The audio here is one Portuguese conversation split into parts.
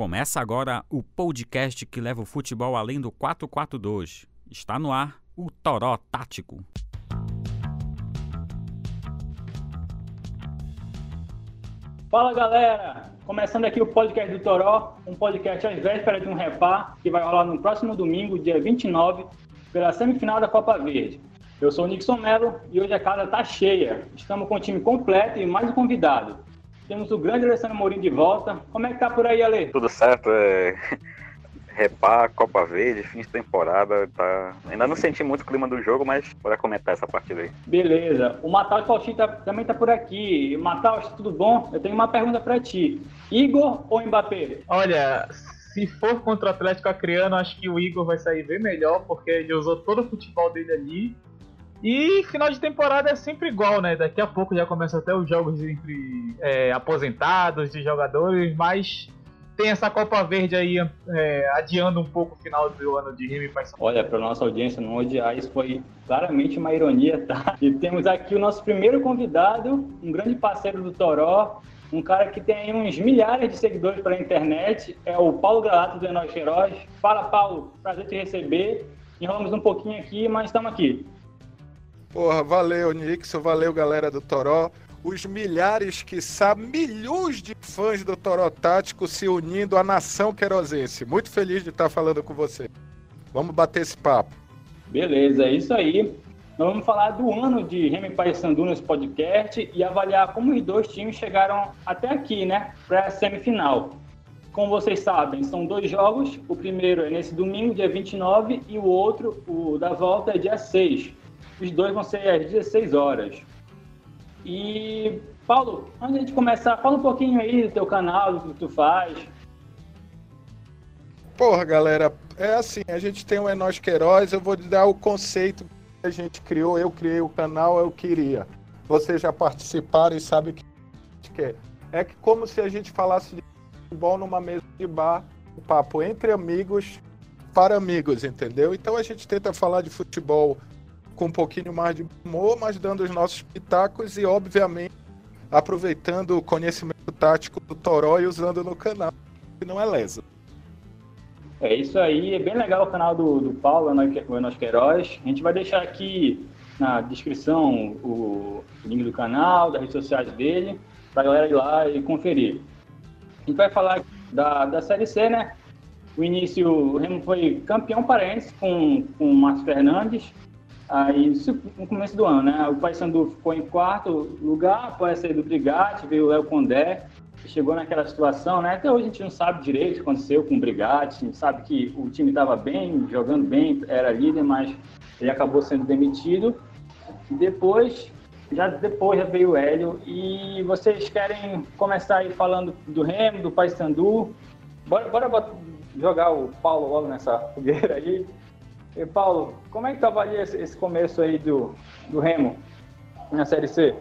Começa agora o podcast que leva o futebol além do 442. Está no ar o Toró Tático. Fala galera! Começando aqui o podcast do Toró, um podcast às vésperas de um repar que vai rolar no próximo domingo, dia 29, pela semifinal da Copa Verde. Eu sou o Nixon Mello e hoje a casa está cheia. Estamos com o time completo e mais um convidado. Temos o grande Alessandro Mourinho de volta. Como é que tá por aí, Ale? Tudo certo, é. Repá, Copa Verde, fim de temporada, tá... Ainda não senti muito o clima do jogo, mas bora comentar essa partida aí. Beleza. O Matheus Faustin tá, também tá por aqui. Matheus, tudo bom? Eu tenho uma pergunta para ti. Igor ou Mbappé? Olha, se for contra o Atlético Acreano, acho que o Igor vai sair bem melhor, porque ele usou todo o futebol dele ali e final de temporada é sempre igual, né? Daqui a pouco já começam até os jogos entre é, aposentados de jogadores, mas tem essa Copa Verde aí é, adiando um pouco o final do ano de Remy Paysandu. Olha, para nossa audiência não odiar, isso foi claramente uma ironia, tá? E temos aqui o nosso primeiro convidado, um grande parceiro do Toró, um cara que tem uns milhares de seguidores pela internet, é o Paulo Galato do Enóis Queiroz. Fala, Paulo, prazer te receber. Enrolamos um pouquinho aqui, mas estamos aqui. Porra, valeu, Nixon, valeu, galera do Toró. Os milhares, que sabem, milhões de fãs do Toró Tático se unindo à nação querosense. Muito feliz de estar falando com você. Vamos bater esse papo. Beleza, é isso aí. Nós vamos falar do ano de Remy Paysandu nesse podcast e avaliar como os dois times chegaram até aqui, né, para a semifinal. Como vocês sabem, são dois jogos. O primeiro é nesse domingo, dia 29, e o outro, o da volta, é dia 6. Os dois vão ser às 16 horas. E, Paulo, antes de começar, fala um pouquinho aí do teu canal, do que tu faz. Porra, galera, é assim, a gente tem o Enos Queiroz, eu vou dar o conceito que a gente criou, eu criei o canal, eu queria. Vocês já participaram e sabem o que a gente quer. É que como se a gente falasse de futebol numa mesa de bar, um papo entre amigos, para amigos, entendeu? Então a gente tenta falar de futebol com um pouquinho mais de humor, mas dando os nossos pitacos e, obviamente, aproveitando o conhecimento tático do Toró e usando no canal, que não é lesa. É isso aí, é bem legal o canal do, do Paulo, o Enos Queiroz. A gente vai deixar aqui na descrição o link do canal, das redes sociais dele, para a galera ir lá e conferir. A gente vai falar da, da Série C, né? O início, o Remo foi campeão paraense com, com o Márcio Fernandes, Aí, no começo do ano, né? O Paysandu ficou em quarto lugar, após sair do Brigatti, veio o Léo Condé, chegou naquela situação, né? Até hoje a gente não sabe direito o que aconteceu com o Brigatti, a gente sabe que o time estava bem, jogando bem, era líder, mas ele acabou sendo demitido. Depois, já depois já veio o Hélio, e vocês querem começar aí falando do Remo, do Paysandu? Bora, bora jogar o Paulo logo nessa fogueira aí. E Paulo, como é que tu avalia esse, começo aí do, do Remo na Série C?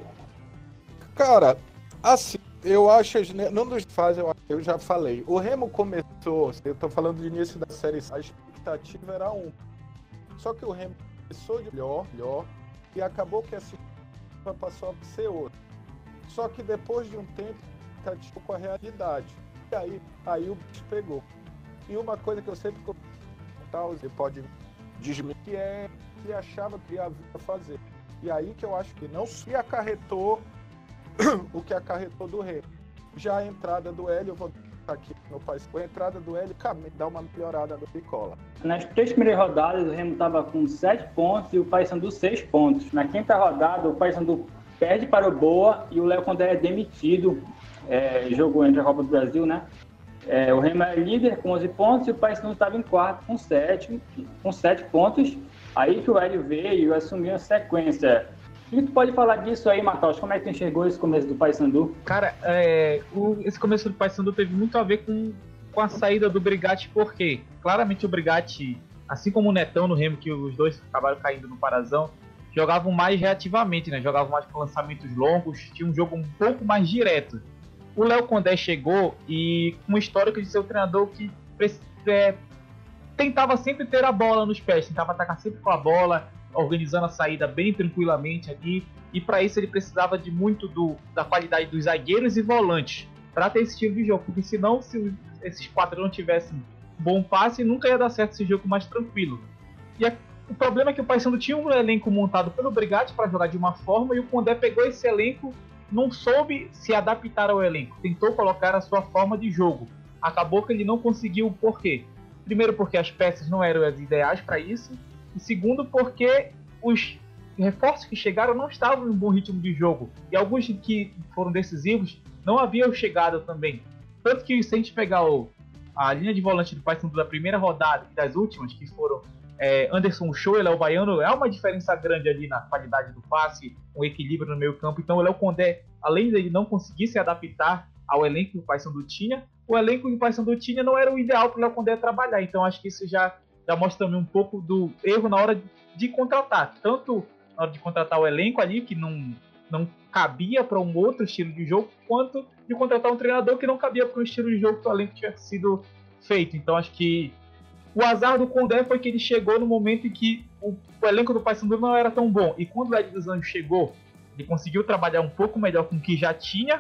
Cara, assim, eu acho, não nos faz, eu, já falei. O Remo começou, eu tô falando de início da Série C, a expectativa era um. Só que o Remo começou de melhor, melhor, e acabou que a expectativa passou a ser outra. Só que depois de um tempo, a com a realidade. E aí, aí o bicho pegou. E uma coisa que eu sempre tal, você pode desmentir que é que achava que ia fazer. E aí que eu acho que não se acarretou o que acarretou do Rei. Já a entrada do Hélio, eu vou aqui no país, a entrada do Hélio dá uma melhorada no Picola. Nas três primeiras rodadas, o Remo estava com sete pontos e o Paysandu seis pontos. Na quinta rodada, o Paysandu perde para o Boa e o Léo Condé é demitido. É, jogou entre a Copa do Brasil, né? É, o Remo é líder com 11 pontos e o Paysandu estava em quarto com 7, com 7 pontos. Aí que o Hélio veio e assumiu a sequência. O que tu pode falar disso aí, Matheus? Como é que tu enxergou esse começo do Paysandu? Cara, é, o, esse começo do Paysandu teve muito a ver com, com a saída do Brigatti, porque claramente o Brigatti, assim como o Netão no Remo, que os dois acabaram caindo no Parazão, jogavam mais reativamente, né? Jogavam mais com lançamentos longos, tinha um jogo um pouco mais direto o Léo Condé chegou e um histórico de ser o treinador que é, tentava sempre ter a bola nos pés, tentava atacar sempre com a bola, organizando a saída bem tranquilamente ali. E para isso ele precisava de muito do, da qualidade dos zagueiros e volantes. para ter esse estilo de jogo, porque senão, se esses quatro não tivessem bom passe, nunca ia dar certo esse jogo mais tranquilo. E a, o problema é que o Paysandu tinha um elenco montado pelo Brigatti para jogar de uma forma e o Condé pegou esse elenco, não soube se adaptar ao elenco, tentou colocar a sua forma de jogo. Acabou que ele não conseguiu, por quê? Primeiro, porque as peças não eram as ideais para isso, e segundo, porque os reforços que chegaram não estavam em um bom ritmo de jogo. E alguns que foram decisivos não haviam chegado também. Tanto que se a gente pegar o, a linha de volante do Paysandu da primeira rodada e das últimas, que foram é, Anderson Show, ele é o baiano, é uma diferença grande ali na qualidade do passe, um equilíbrio no meio campo. Então o Léo Condé, além de não conseguir se adaptar ao elenco que o Paysandu tinha, o elenco que o Paysandu tinha não era o ideal para o Léo Condé trabalhar. Então acho que isso já, já mostra também um pouco do erro na hora de contratar. Tanto na hora de contratar o elenco ali, que não, não cabia para um outro estilo de jogo, quanto de contratar um treinador que não cabia para o estilo de jogo que o elenco tinha sido feito. Então acho que o azar do Condé foi que ele chegou no momento em que o, o elenco do Paysandu não era tão bom. E quando o Ed dos Anjos chegou, ele conseguiu trabalhar um pouco melhor com o que já tinha.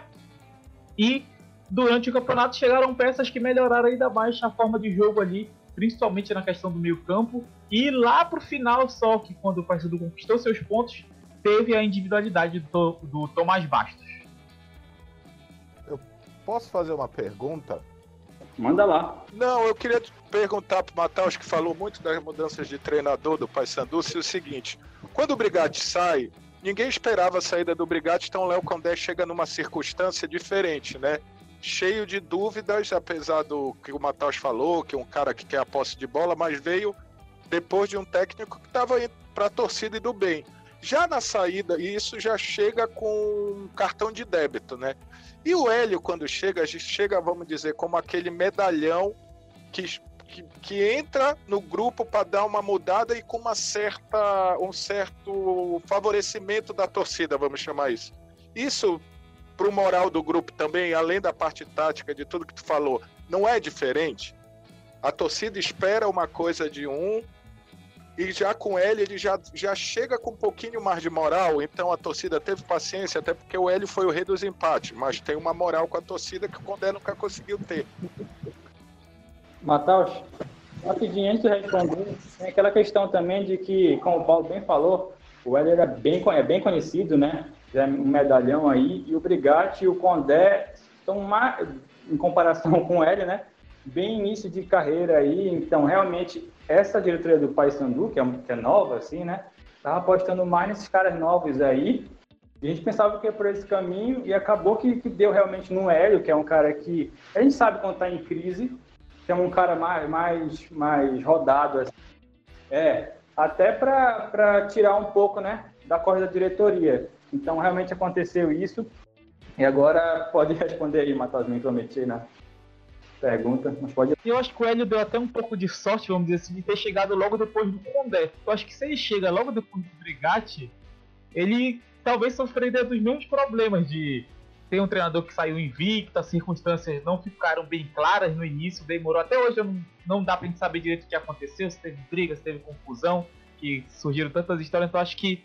E durante o campeonato chegaram peças que melhoraram ainda mais a forma de jogo ali, principalmente na questão do meio campo. E lá pro final só, que quando o Paysandu conquistou seus pontos, teve a individualidade do, do Tomás Bastos. Eu posso fazer uma pergunta? Manda lá. Não, eu queria perguntar para o Matheus, que falou muito das mudanças de treinador do Paysandu, se é o seguinte: quando o Brigatti sai, ninguém esperava a saída do Brigatti, então o Léo Condé chega numa circunstância diferente, né? Cheio de dúvidas, apesar do que o Matheus falou, que é um cara que quer a posse de bola, mas veio depois de um técnico que estava para a torcida e do bem. Já na saída, e isso já chega com um cartão de débito, né? E o Hélio, quando chega, a gente chega, vamos dizer, como aquele medalhão que, que, que entra no grupo para dar uma mudada e com uma certa, um certo favorecimento da torcida, vamos chamar isso. Isso, para o moral do grupo também, além da parte tática, de tudo que tu falou, não é diferente? A torcida espera uma coisa de um, e já com ele, ele já, já chega com um pouquinho mais de moral, então a torcida teve paciência, até porque o Hélio foi o rei dos empates, mas tem uma moral com a torcida que o Condé nunca conseguiu ter. Matheus, rapidinho, antes de responder, tem aquela questão também de que, como o Paulo bem falou, o Hélio é bem, é bem conhecido, né? Já é um medalhão aí, e o Brigatti e o Condé estão mais, em comparação com o Hélio, né? Bem início de carreira aí, então realmente essa diretoria do Paysandu, que é, que é nova, assim, né? Tava apostando mais nesses caras novos aí. E a gente pensava que ia por esse caminho e acabou que, que deu realmente no Hélio, que é um cara que a gente sabe quando tá em crise, que é um cara mais, mais, mais rodado, assim. É, até para tirar um pouco, né, da corda da diretoria. Então, realmente aconteceu isso. E agora pode responder aí, Matheus, me prometi, né? Pergunta, mas pode. Eu acho que o Hélio deu até um pouco de sorte, vamos dizer assim, de ter chegado logo depois do Condé. Eu acho que se ele chega logo depois do Brigatti, ele talvez sofreria dos mesmos problemas de ter um treinador que saiu invicto, as circunstâncias não ficaram bem claras no início, demorou. Até hoje não, não dá pra gente saber direito o que aconteceu, se teve briga, se teve confusão, que surgiram tantas histórias. Então acho que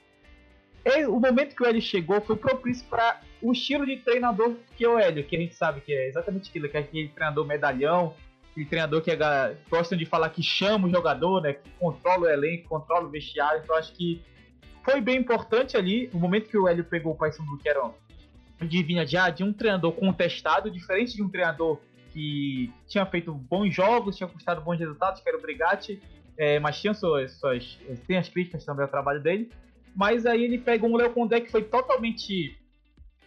ele, o momento que o Hélio chegou foi propício para o estilo de treinador que é o Hélio, que a gente sabe que é exatamente aquilo, que é aquele treinador medalhão, aquele treinador que é, gostam de falar que chama o jogador, né, que controla o elenco, controla o vestiário. Então acho que foi bem importante ali o momento que o Hélio pegou o Paysandu, que era de vinha já de um treinador contestado, diferente de um treinador que tinha feito bons jogos, tinha custado bons resultados, que era o Brigatti, é, mas tinha suas, suas, tem as críticas também ao trabalho dele. Mas aí ele pega um Léo Condé que foi totalmente,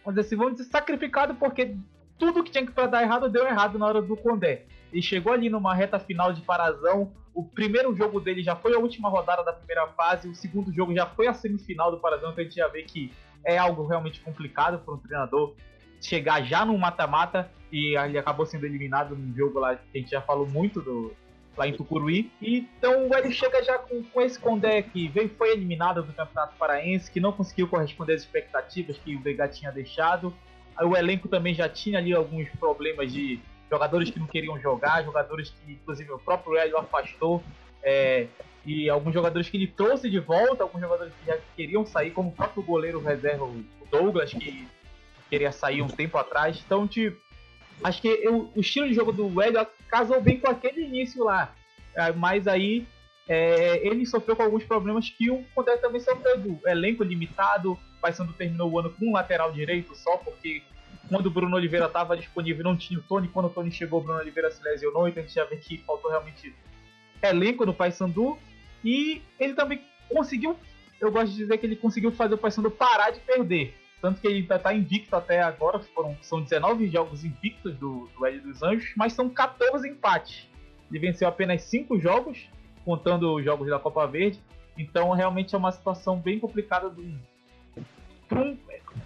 vamos dizer assim, vamos dizer, sacrificado porque tudo que tinha que para dar errado deu errado na hora do Condé. Ele chegou ali numa reta final de Parazão. O primeiro jogo dele já foi a última rodada da primeira fase, o segundo jogo já foi a semifinal do Parazão, então a gente já vê que é algo realmente complicado para um treinador chegar já no mata-mata e ele acabou sendo eliminado num jogo lá que a gente já falou muito do, lá em Tucuruí. Então ele chega já com, com esse Condé que veio, foi eliminado do Campeonato Paraense, que não conseguiu corresponder às expectativas que o Veiga tinha deixado. O elenco também já tinha ali alguns problemas de jogadores que não queriam jogar, jogadores que, inclusive, o próprio Hélio afastou. É, e alguns jogadores que ele trouxe de volta, alguns jogadores que já queriam sair, como o próprio goleiro reserva, o Douglas, que queria sair um tempo atrás. Então, tipo, acho que eu, o estilo de jogo do Hélio casou bem com aquele início lá. É, mas aí é, ele sofreu com alguns problemas que o Condé também sofreu do elenco limitado. Paysandu terminou o ano com um lateral direito só, porque quando o Bruno Oliveira estava disponível não tinha o Tony. Quando o Tony chegou, o Bruno Oliveira se lesionou. Então a gente já vê que faltou realmente elenco no Paysandu. E ele também conseguiu, eu gosto de dizer que ele conseguiu fazer o Paysandu parar de perder. Tanto que ele ainda está invicto até agora. Foram, são 19 jogos invictos do, do Hélio dos Anjos, mas são 14 empates. Ele venceu apenas 5 jogos, contando os jogos da Copa Verde. Então realmente é uma situação bem complicada do, um,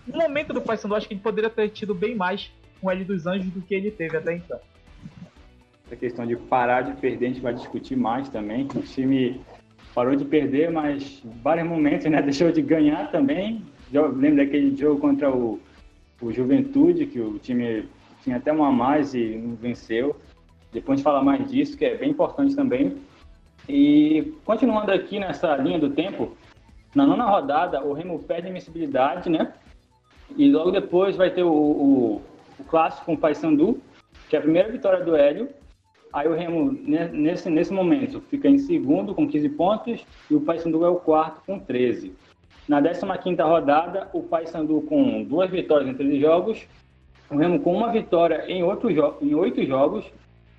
um momento do Paysandu, acho que ele poderia ter tido bem mais com o L dos Anjos do que ele teve até então. Essa questão de parar de perder, a gente vai discutir mais também. O time parou de perder, mas vários momentos né, deixou de ganhar também. Lembro daquele jogo contra o, o Juventude, que o time tinha até uma mais e não venceu. Depois a gente fala mais disso, que é bem importante também. E continuando aqui nessa linha do tempo, na nona rodada, o Remo perde a invencibilidade, né? E logo depois vai ter o, o, o clássico com o Paysandu, que é a primeira vitória do Hélio. Aí o Remo, nesse, nesse momento, fica em segundo com 15 pontos e o Paysandu é o quarto com 13. Na 15ª rodada, o Paysandu com duas vitórias em 13 jogos, o Remo com uma vitória em, outro jo em oito jogos,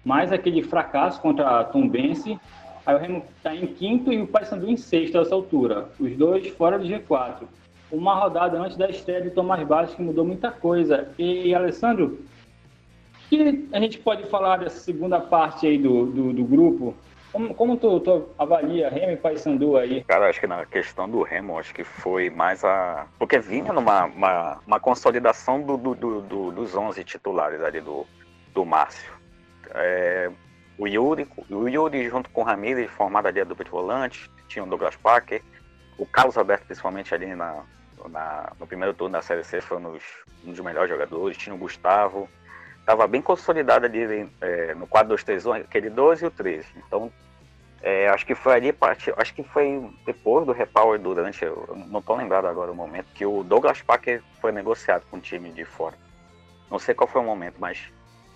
mais aquele fracasso contra a Tombense Aí o Remo está em quinto e o Paysandu em sexto a essa altura. Os dois fora do G4. Uma rodada antes da estreia de Tomás Bastos que mudou muita coisa. E, Alessandro, que a gente pode falar dessa segunda parte aí do, do, do grupo? Como, como tu, tu, avalia Remo e Paysandu aí? Cara, acho que na questão do Remo, acho que foi mais a... Porque vinha numa uma, uma consolidação do, do, do, dos 11 titulares ali do, do Márcio. É, o Yuri, o Yuri junto com o Ramirez, formado ali a dupla de volante, tinha o Douglas Parker, o Carlos Alberto, principalmente ali na, na, no primeiro turno da Série C, foi um dos, um dos melhores jogadores, tinha o Gustavo, estava bem consolidado ali é, no 4-2-3-1, aquele 12 e o 13. Então, é, acho que foi ali, acho que foi depois do Repower durante, não estou lembrado agora o momento, que o Douglas Parker foi negociado com o time de fora. Não sei qual foi o momento, mas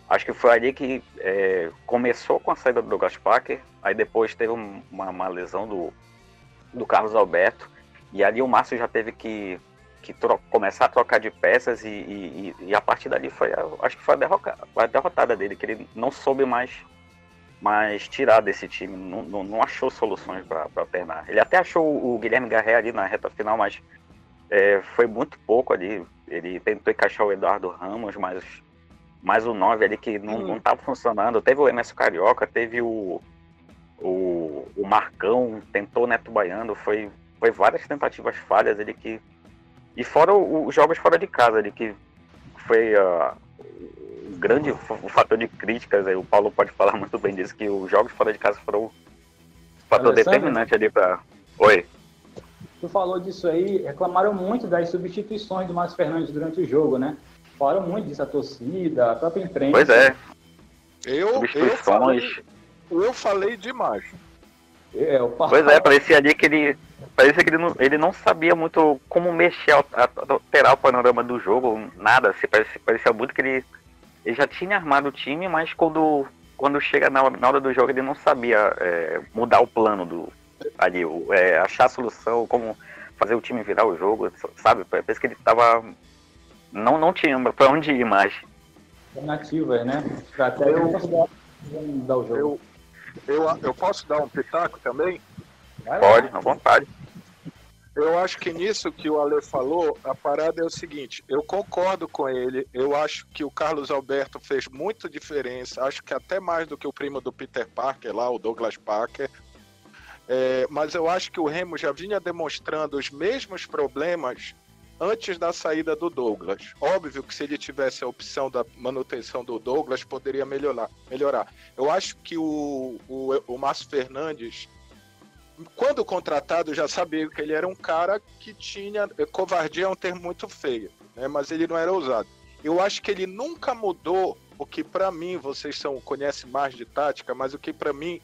Acho que foi ali que é, começou com a saída do Douglas Parker, aí depois teve uma, uma, lesão do, do Carlos Alberto, e ali o Márcio já teve que, que começar a trocar de peças, e, e, e, a partir dali foi, acho que foi a, derrota, a derrotada dele, que ele não soube mais, mais tirar desse time, não, não, não achou soluções para alternar. Ele até achou o Guilherme Garré ali na reta final, mas é, foi muito pouco ali. Ele tentou encaixar o Eduardo Ramos, mas mais o 9 ali que não, hum. não tava funcionando. Teve o Emerson Carioca, teve o, o, o Marcão, tentou o Neto Baiano, foi, foi várias tentativas falhas ali que. E fora os jogos fora de casa ali, que foi uh, o grande o fator de críticas, aí o Paulo pode falar muito bem disso, que os jogos fora de casa foram o fator Alessandro, determinante ali para. Oi. Tu falou disso aí, reclamaram muito das substituições do Márcio Fernandes durante o jogo, né? Falaram muito disso, a torcida, a própria imprensa. Pois é. Eu, eu, falei, eu falei demais. É, pois é, parecia ali que ele. Parecia que ele não, ele não sabia muito como mexer, alterar o panorama do jogo, nada. Assim, parecia, parecia muito que ele, ele já tinha armado o time, mas quando, quando chega na, na hora do jogo ele não sabia é, mudar o plano do ali, é, achar a solução, como fazer o time virar o jogo, sabe? Parece que ele estava não, não tinha para onde ir mais. Alternativas, né? Estratégia eu, dar o jogo. Eu, eu, eu posso dar um pitaco também? Vai Pode, à vontade. Eu acho que nisso que o Ale falou, a parada é o seguinte: eu concordo com ele. Eu acho que o Carlos Alberto fez muita diferença. Acho que até mais do que o primo do Peter Parker lá, o Douglas Parker. É, mas eu acho que o Remo já vinha demonstrando os mesmos problemas antes da saída do Douglas. Óbvio que se ele tivesse a opção da manutenção do Douglas, poderia melhorar. melhorar. Eu acho que o, o, o Márcio Fernandes, quando contratado, já sabia que ele era um cara que tinha. Covardia é um termo muito feio, né? mas ele não era ousado. Eu acho que ele nunca mudou o que para mim, vocês são, conhecem mais de tática, mas o que para mim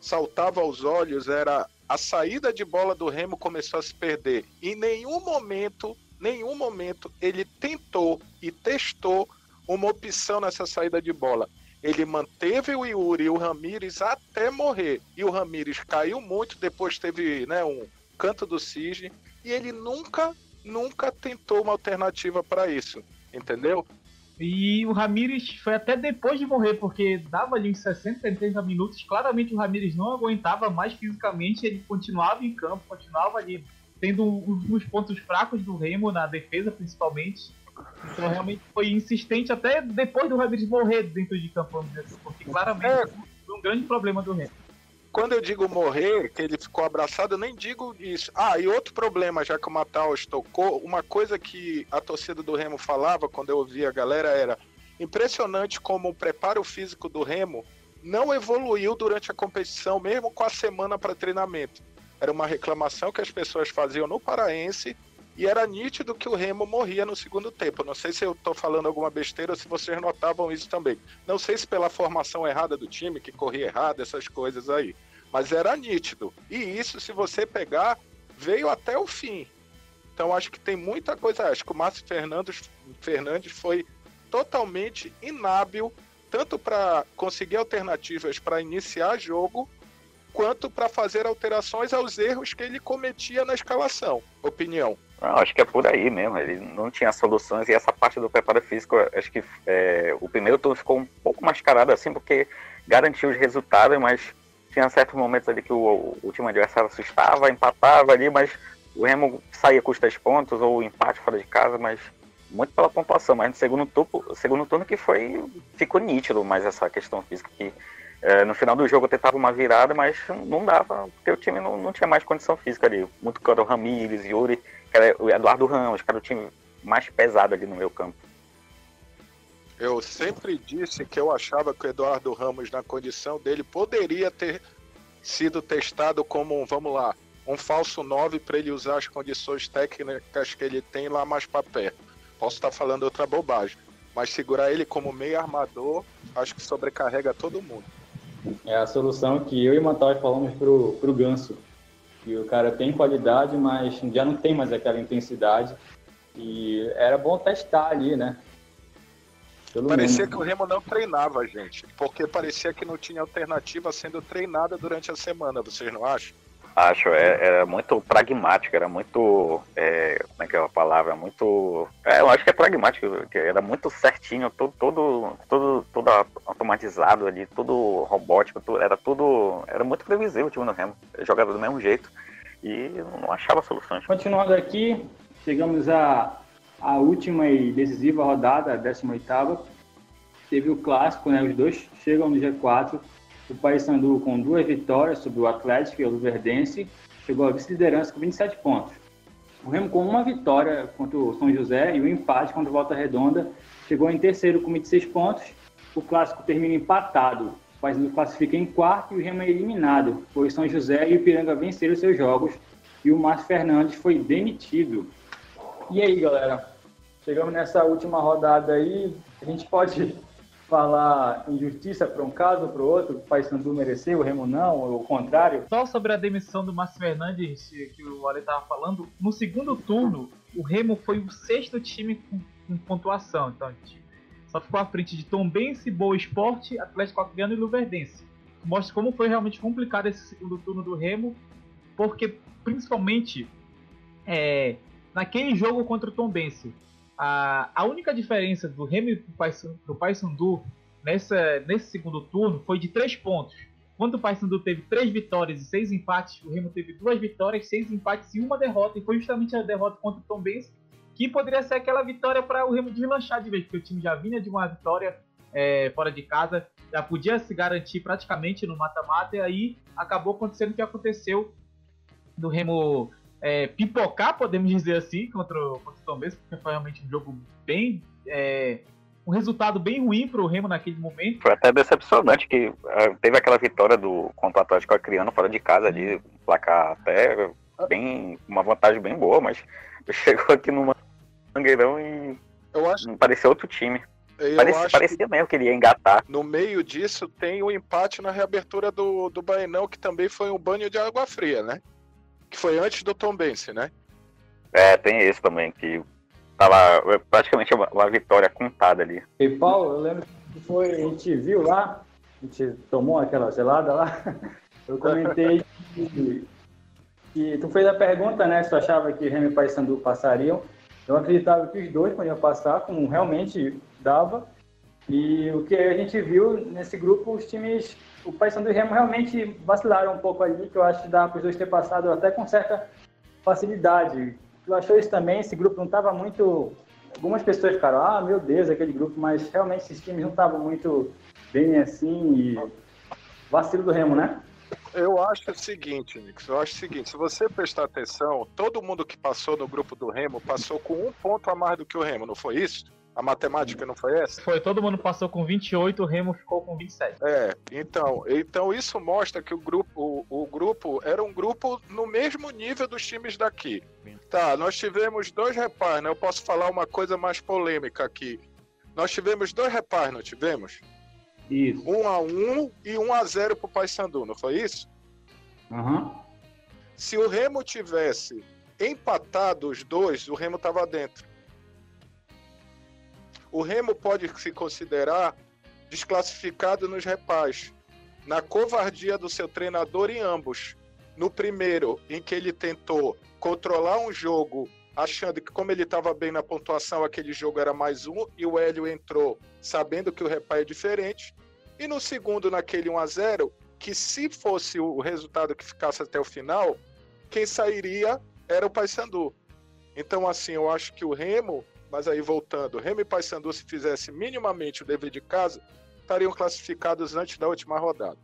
saltava aos olhos era a saída de bola do Remo começou a se perder. Em nenhum momento nenhum momento ele tentou e testou uma opção nessa saída de bola. Ele manteve o Yuri e o Ramires até morrer. E o Ramires caiu muito, depois teve né, um canto do cisne. E ele nunca, nunca tentou uma alternativa para isso. Entendeu? E o Ramires foi até depois de morrer, porque dava ali uns 60, 70 minutos. Claramente o Ramires não aguentava mais fisicamente, ele continuava em campo, continuava ali, tendo os pontos fracos do Remo na defesa, principalmente. Então realmente foi insistente até depois do Ramires morrer dentro de campo, assim, porque claramente é. foi um grande problema do Remo quando eu digo morrer, que ele ficou abraçado, eu nem digo isso. Ah, e outro problema, já que o Mataus tocou, uma coisa que a torcida do Remo falava quando eu ouvia a galera era impressionante como o preparo físico do Remo não evoluiu durante a competição, mesmo com a semana para treinamento. Era uma reclamação que as pessoas faziam no Paraense e era nítido que o Remo morria no segundo tempo. Não sei se eu estou falando alguma besteira ou se vocês notavam isso também. Não sei se pela formação errada do time, que corria errado, essas coisas aí mas era nítido. E isso, se você pegar, veio até o fim. Então acho que tem muita coisa. Acho que o Márcio Fernandes, Fernandes foi totalmente inábil, tanto para conseguir alternativas para iniciar jogo, quanto para fazer alterações aos erros que ele cometia na escalação. Opinião. Não, acho que é por aí mesmo. Ele não tinha soluções e essa parte do preparo físico, acho que é, o primeiro turno ficou um pouco mascarado assim, porque garantiu os resultados, mas tinha certos momentos ali que o, o time adversário assustava, empatava ali, mas o Remo saía com os três pontos ou empate fora de casa, mas muito pela pontuação. Mas no segundo turno, segundo turno que foi ficou nítido mais essa questão física que é, no final do jogo eu tentava uma virada, mas não dava, porque o time não, não tinha mais condição física ali. Muito que era o Ramires, Yuri, era o Eduardo Ramos, que era o time mais pesado ali no meu campo. Eu sempre disse que eu achava que o Eduardo Ramos, na condição dele, poderia ter sido testado como, vamos lá, um falso 9 para ele usar as condições técnicas que ele tem lá mais para perto. Posso estar falando outra bobagem, mas segurar ele como meio armador, acho que sobrecarrega todo mundo. É a solução que eu e o Matai falamos pro, pro Ganso. Que o cara tem qualidade, mas já não tem mais aquela intensidade. E era bom testar ali, né? Pelo parecia menos. que o Remo não treinava, gente. Porque parecia que não tinha alternativa sendo treinada durante a semana, vocês não acham? Acho, é, era muito pragmático, era muito. É, como é que é a palavra? Muito. É, eu acho que é pragmático, era muito certinho, todo, todo, todo, todo automatizado ali, tudo robótico, tudo, era tudo. Era muito previsível o time do Remo. Jogava do mesmo jeito e não achava soluções. Continuando aqui, chegamos a a última e decisiva rodada, a 18ª, teve o clássico, né? Os dois chegam no G4. O Paysandu com duas vitórias sobre o Atlético e o Luverdense chegou à vice-liderança com 27 pontos. O Remo com uma vitória contra o São José e um empate contra o Volta Redonda chegou em terceiro com 26 pontos. O clássico termina empatado. O Paysandu classifica em quarto e o Remo é eliminado, pois São José e o Piranga venceram seus jogos e o Márcio Fernandes foi demitido. E aí, galera? Chegamos nessa última rodada aí. A gente pode falar injustiça para um caso ou para o outro? O Paysandu mereceu, o Remo não, ou o contrário? Só sobre a demissão do Márcio Fernandes, que o Ale estava falando, no segundo turno, o Remo foi o sexto time com, com pontuação. Então, só ficou à frente de Tombense, Boa Esporte, Atlético Acreano e Luverdense. Mostra como foi realmente complicado esse segundo turno do Remo, porque principalmente é, naquele jogo contra o Tombense. A, a única diferença do Remy para o Paysandu nessa, nesse segundo turno foi de três pontos. Quando o Paysandu teve três vitórias e seis empates, o Remo teve duas vitórias, seis empates e uma derrota. E foi justamente a derrota contra o Tombense que poderia ser aquela vitória para o Remo deslanchar de vez, porque o time já vinha de uma vitória é, fora de casa, já podia se garantir praticamente no mata-mata, e aí acabou acontecendo o que aconteceu do Remo é, pipocar, podemos dizer assim, contra, o, contra o Tom Benz, porque foi realmente um jogo bem. É, um resultado bem ruim para o Remo naquele momento. Foi até decepcionante que uh, teve aquela vitória do contra o Atlético Acreano fora de casa ali, placar até bem uma vantagem bem boa, mas chegou aqui no Mangueirão e eu acho... outro time. Parecia, parecia mesmo que ele ia engatar. No meio disso tem o um empate na reabertura do, do Bainão, que também foi um banho de água fria, né? Que foi antes do Tom Bense, né? É, tem esse também, que Tava praticamente uma, uma vitória contada ali. E Paulo, eu lembro que foi, a gente viu lá, a gente tomou aquela gelada lá, eu comentei que, que tu fez a pergunta, né, se tu achava que Remy e Paysandu passariam. Eu acreditava que os dois podiam passar, como realmente dava. E o que a gente viu nesse grupo, os times, o Paysandu e o Remo realmente vacilaram um pouco ali, que eu acho que dá para os dois ter passado até com certa facilidade. Tu achou isso também? Esse grupo não estava muito. Algumas pessoas ficaram, ah, meu Deus, aquele grupo, mas realmente esses times não estavam muito bem assim e vacilo do Remo, né? Eu acho o seguinte, Nix, eu acho o seguinte, se você prestar atenção, todo mundo que passou no grupo do Remo passou com um ponto a mais do que o Remo, não foi isso? A matemática não foi essa? Foi, todo mundo passou com 28, o Remo ficou com 27. É, então, então isso mostra que o grupo, o, o grupo era um grupo no mesmo nível dos times daqui. Tá, nós tivemos dois reparos, né? Eu posso falar uma coisa mais polêmica aqui. Nós tivemos dois reparos, não tivemos? Isso. Um a um e um a zero pro Paysandu, não foi isso? Uhum. Se o Remo tivesse empatado os dois, o Remo tava dentro. O Remo pode se considerar desclassificado nos repais, na covardia do seu treinador em ambos. No primeiro, em que ele tentou controlar um jogo, achando que, como ele estava bem na pontuação, aquele jogo era mais um, e o Hélio entrou sabendo que o repá é diferente. E no segundo, naquele 1 a 0 que se fosse o resultado que ficasse até o final, quem sairia era o Paysandu. Então, assim, eu acho que o Remo mas aí voltando, Remy e Paysandu, se fizesse minimamente o dever de casa, estariam classificados antes da última rodada.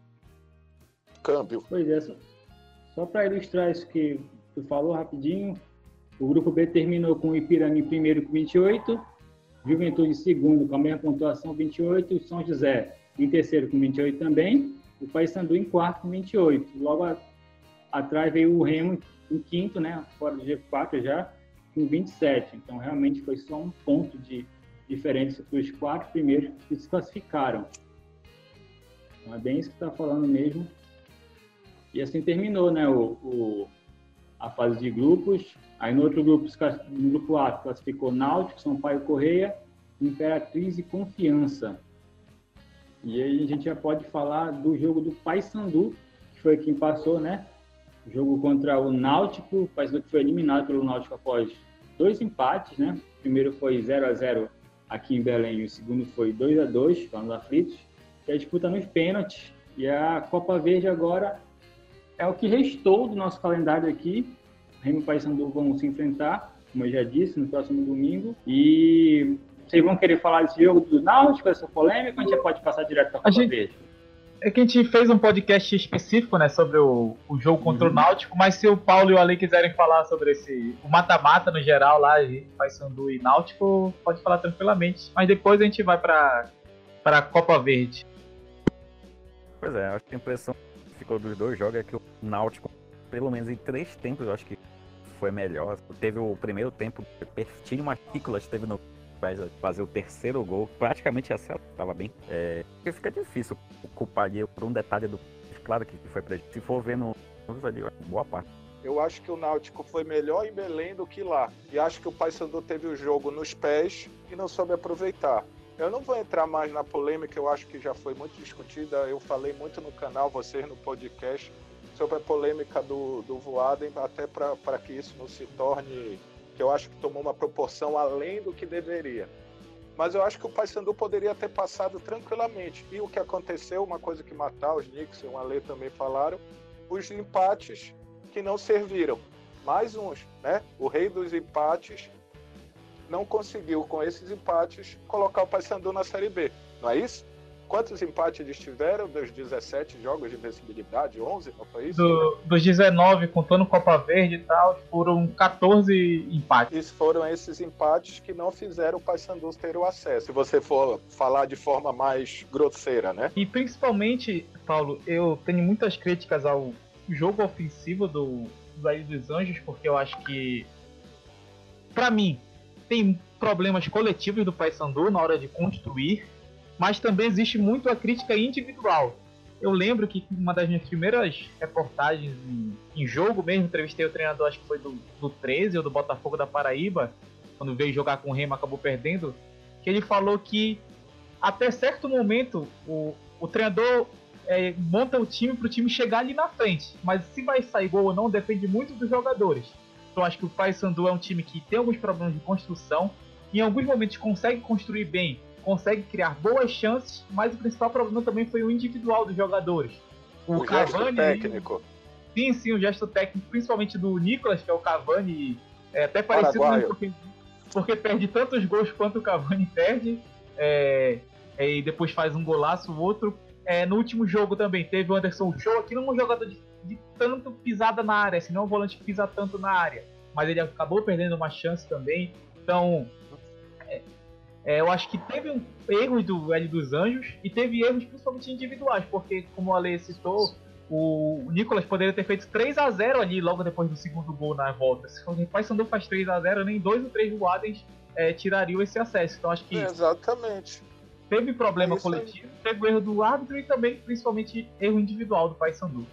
Câmbio. Pois é, só, só para ilustrar isso que tu falou rapidinho, o grupo B terminou com o Ipiranga em primeiro com 28, Juventude em segundo com a mesma pontuação 28 e o São José em terceiro com 28 também, o Paysandu em quarto com 28. Logo a, atrás veio o Remo em quinto, né, fora do G4 já, com 27. Então, realmente foi só um ponto de diferença para os quatro primeiros que se classificaram. Então, é bem isso que está falando mesmo. E assim terminou né, o, o, a fase de grupos. Aí no outro grupo, no grupo A, classificou Náutico, São Paulo Correia, Imperatriz e Confiança. E aí a gente já pode falar do jogo do Paysandu, que foi quem passou, né? Jogo contra o Náutico, o Paysandu que foi eliminado pelo Náutico após dois empates, né? O primeiro foi 0 a 0 aqui em Belém e o segundo foi 2 a 2 lá nos aflitos. E a disputa nos pênaltis. E a Copa Verde agora é o que restou do nosso calendário aqui. Remo e Paysandu vão se enfrentar, como eu já disse, no próximo domingo. E vocês vão querer falar desse jogo do Náutico, essa polêmica, ou a gente já pode passar direto para a Copa gente... Verde? É que a gente fez um podcast específico, né, sobre o, o jogo contra uhum. o Náutico, mas se o Paulo e o Ale quiserem falar sobre esse o mata-mata no geral lá, Paysandu e Náutico, pode falar tranquilamente. Mas depois a gente vai para para a Copa Verde. Pois é, acho que a impressão que ficou dos dois jogos é que o Náutico, pelo menos em três tempos, eu acho que foi melhor. Teve o primeiro tempo, Pertinho Matícolas teve no fazer o terceiro gol, praticamente acertava bem. É, porque fica difícil culpar ali por um detalhe do. Claro que foi pra Se for vendo ali, boa parte. Eu acho que o Náutico foi melhor em Belém do que lá. E acho que o Paysandu teve o jogo nos pés e não soube aproveitar. Eu não vou entrar mais na polêmica, eu acho que já foi muito discutida. Eu falei muito no canal, vocês no podcast, sobre a polêmica do, do Voaden, até para que isso não se torne que eu acho que tomou uma proporção além do que deveria. Mas eu acho que o Paysandu poderia ter passado tranquilamente. E o que aconteceu, uma coisa que matar os Knicks e o Ale também falaram, os empates que não serviram. Mais uns, né? O rei dos empates não conseguiu, com esses empates, colocar o Paysandu na Série B. Não é isso? Quantos empates eles tiveram dos 17 jogos de invencibilidade? 11, não foi isso? Do, dos 19, contando Copa Verde e tal, foram 14 empates. Isso foram esses empates que não fizeram o Paysandu ter o acesso. Se você for falar de forma mais grosseira, né? E principalmente, Paulo, eu tenho muitas críticas ao jogo ofensivo do Zaire dos Anjos, porque eu acho que, para mim, tem problemas coletivos do Paysandu na hora de construir mas também existe muito a crítica individual. Eu lembro que uma das minhas primeiras reportagens em, em jogo mesmo, entrevistei o treinador, acho que foi do, do 13 ou do Botafogo da Paraíba, quando veio jogar com o Remo acabou perdendo, que ele falou que até certo momento o, o treinador é, monta o time para o time chegar ali na frente, mas se vai sair gol ou não depende muito dos jogadores. Então acho que o Paysandu é um time que tem alguns problemas de construção, em alguns momentos consegue construir bem, consegue criar boas chances, mas o principal problema também foi o individual dos jogadores. O, o Cavani, técnico. Sim, sim, o gesto técnico, principalmente do Nicolas, que é o Cavani, é até parecido né, porque, porque, perde tantos gols quanto o Cavani perde, é, é, e depois faz um golaço, o outro. É, no último jogo também teve o Anderson Show, aqui não é um jogador de, de tanto pisada na área, assim, não é um volante que pisa tanto na área, mas ele acabou perdendo uma chance também. Então, é, eu acho que teve um, erros do L dos Anjos e teve erros principalmente individuais, porque, como a Lei citou, o Nicolas poderia ter feito 3 a 0 ali logo depois do segundo gol na volta. Se o Paysandu faz 3 a 0 nem dois ou três do Adens é, tirariam esse acesso. Então acho que. exatamente. Teve problema é coletivo, teve erro do árbitro e também, principalmente, erro individual do Paysandu.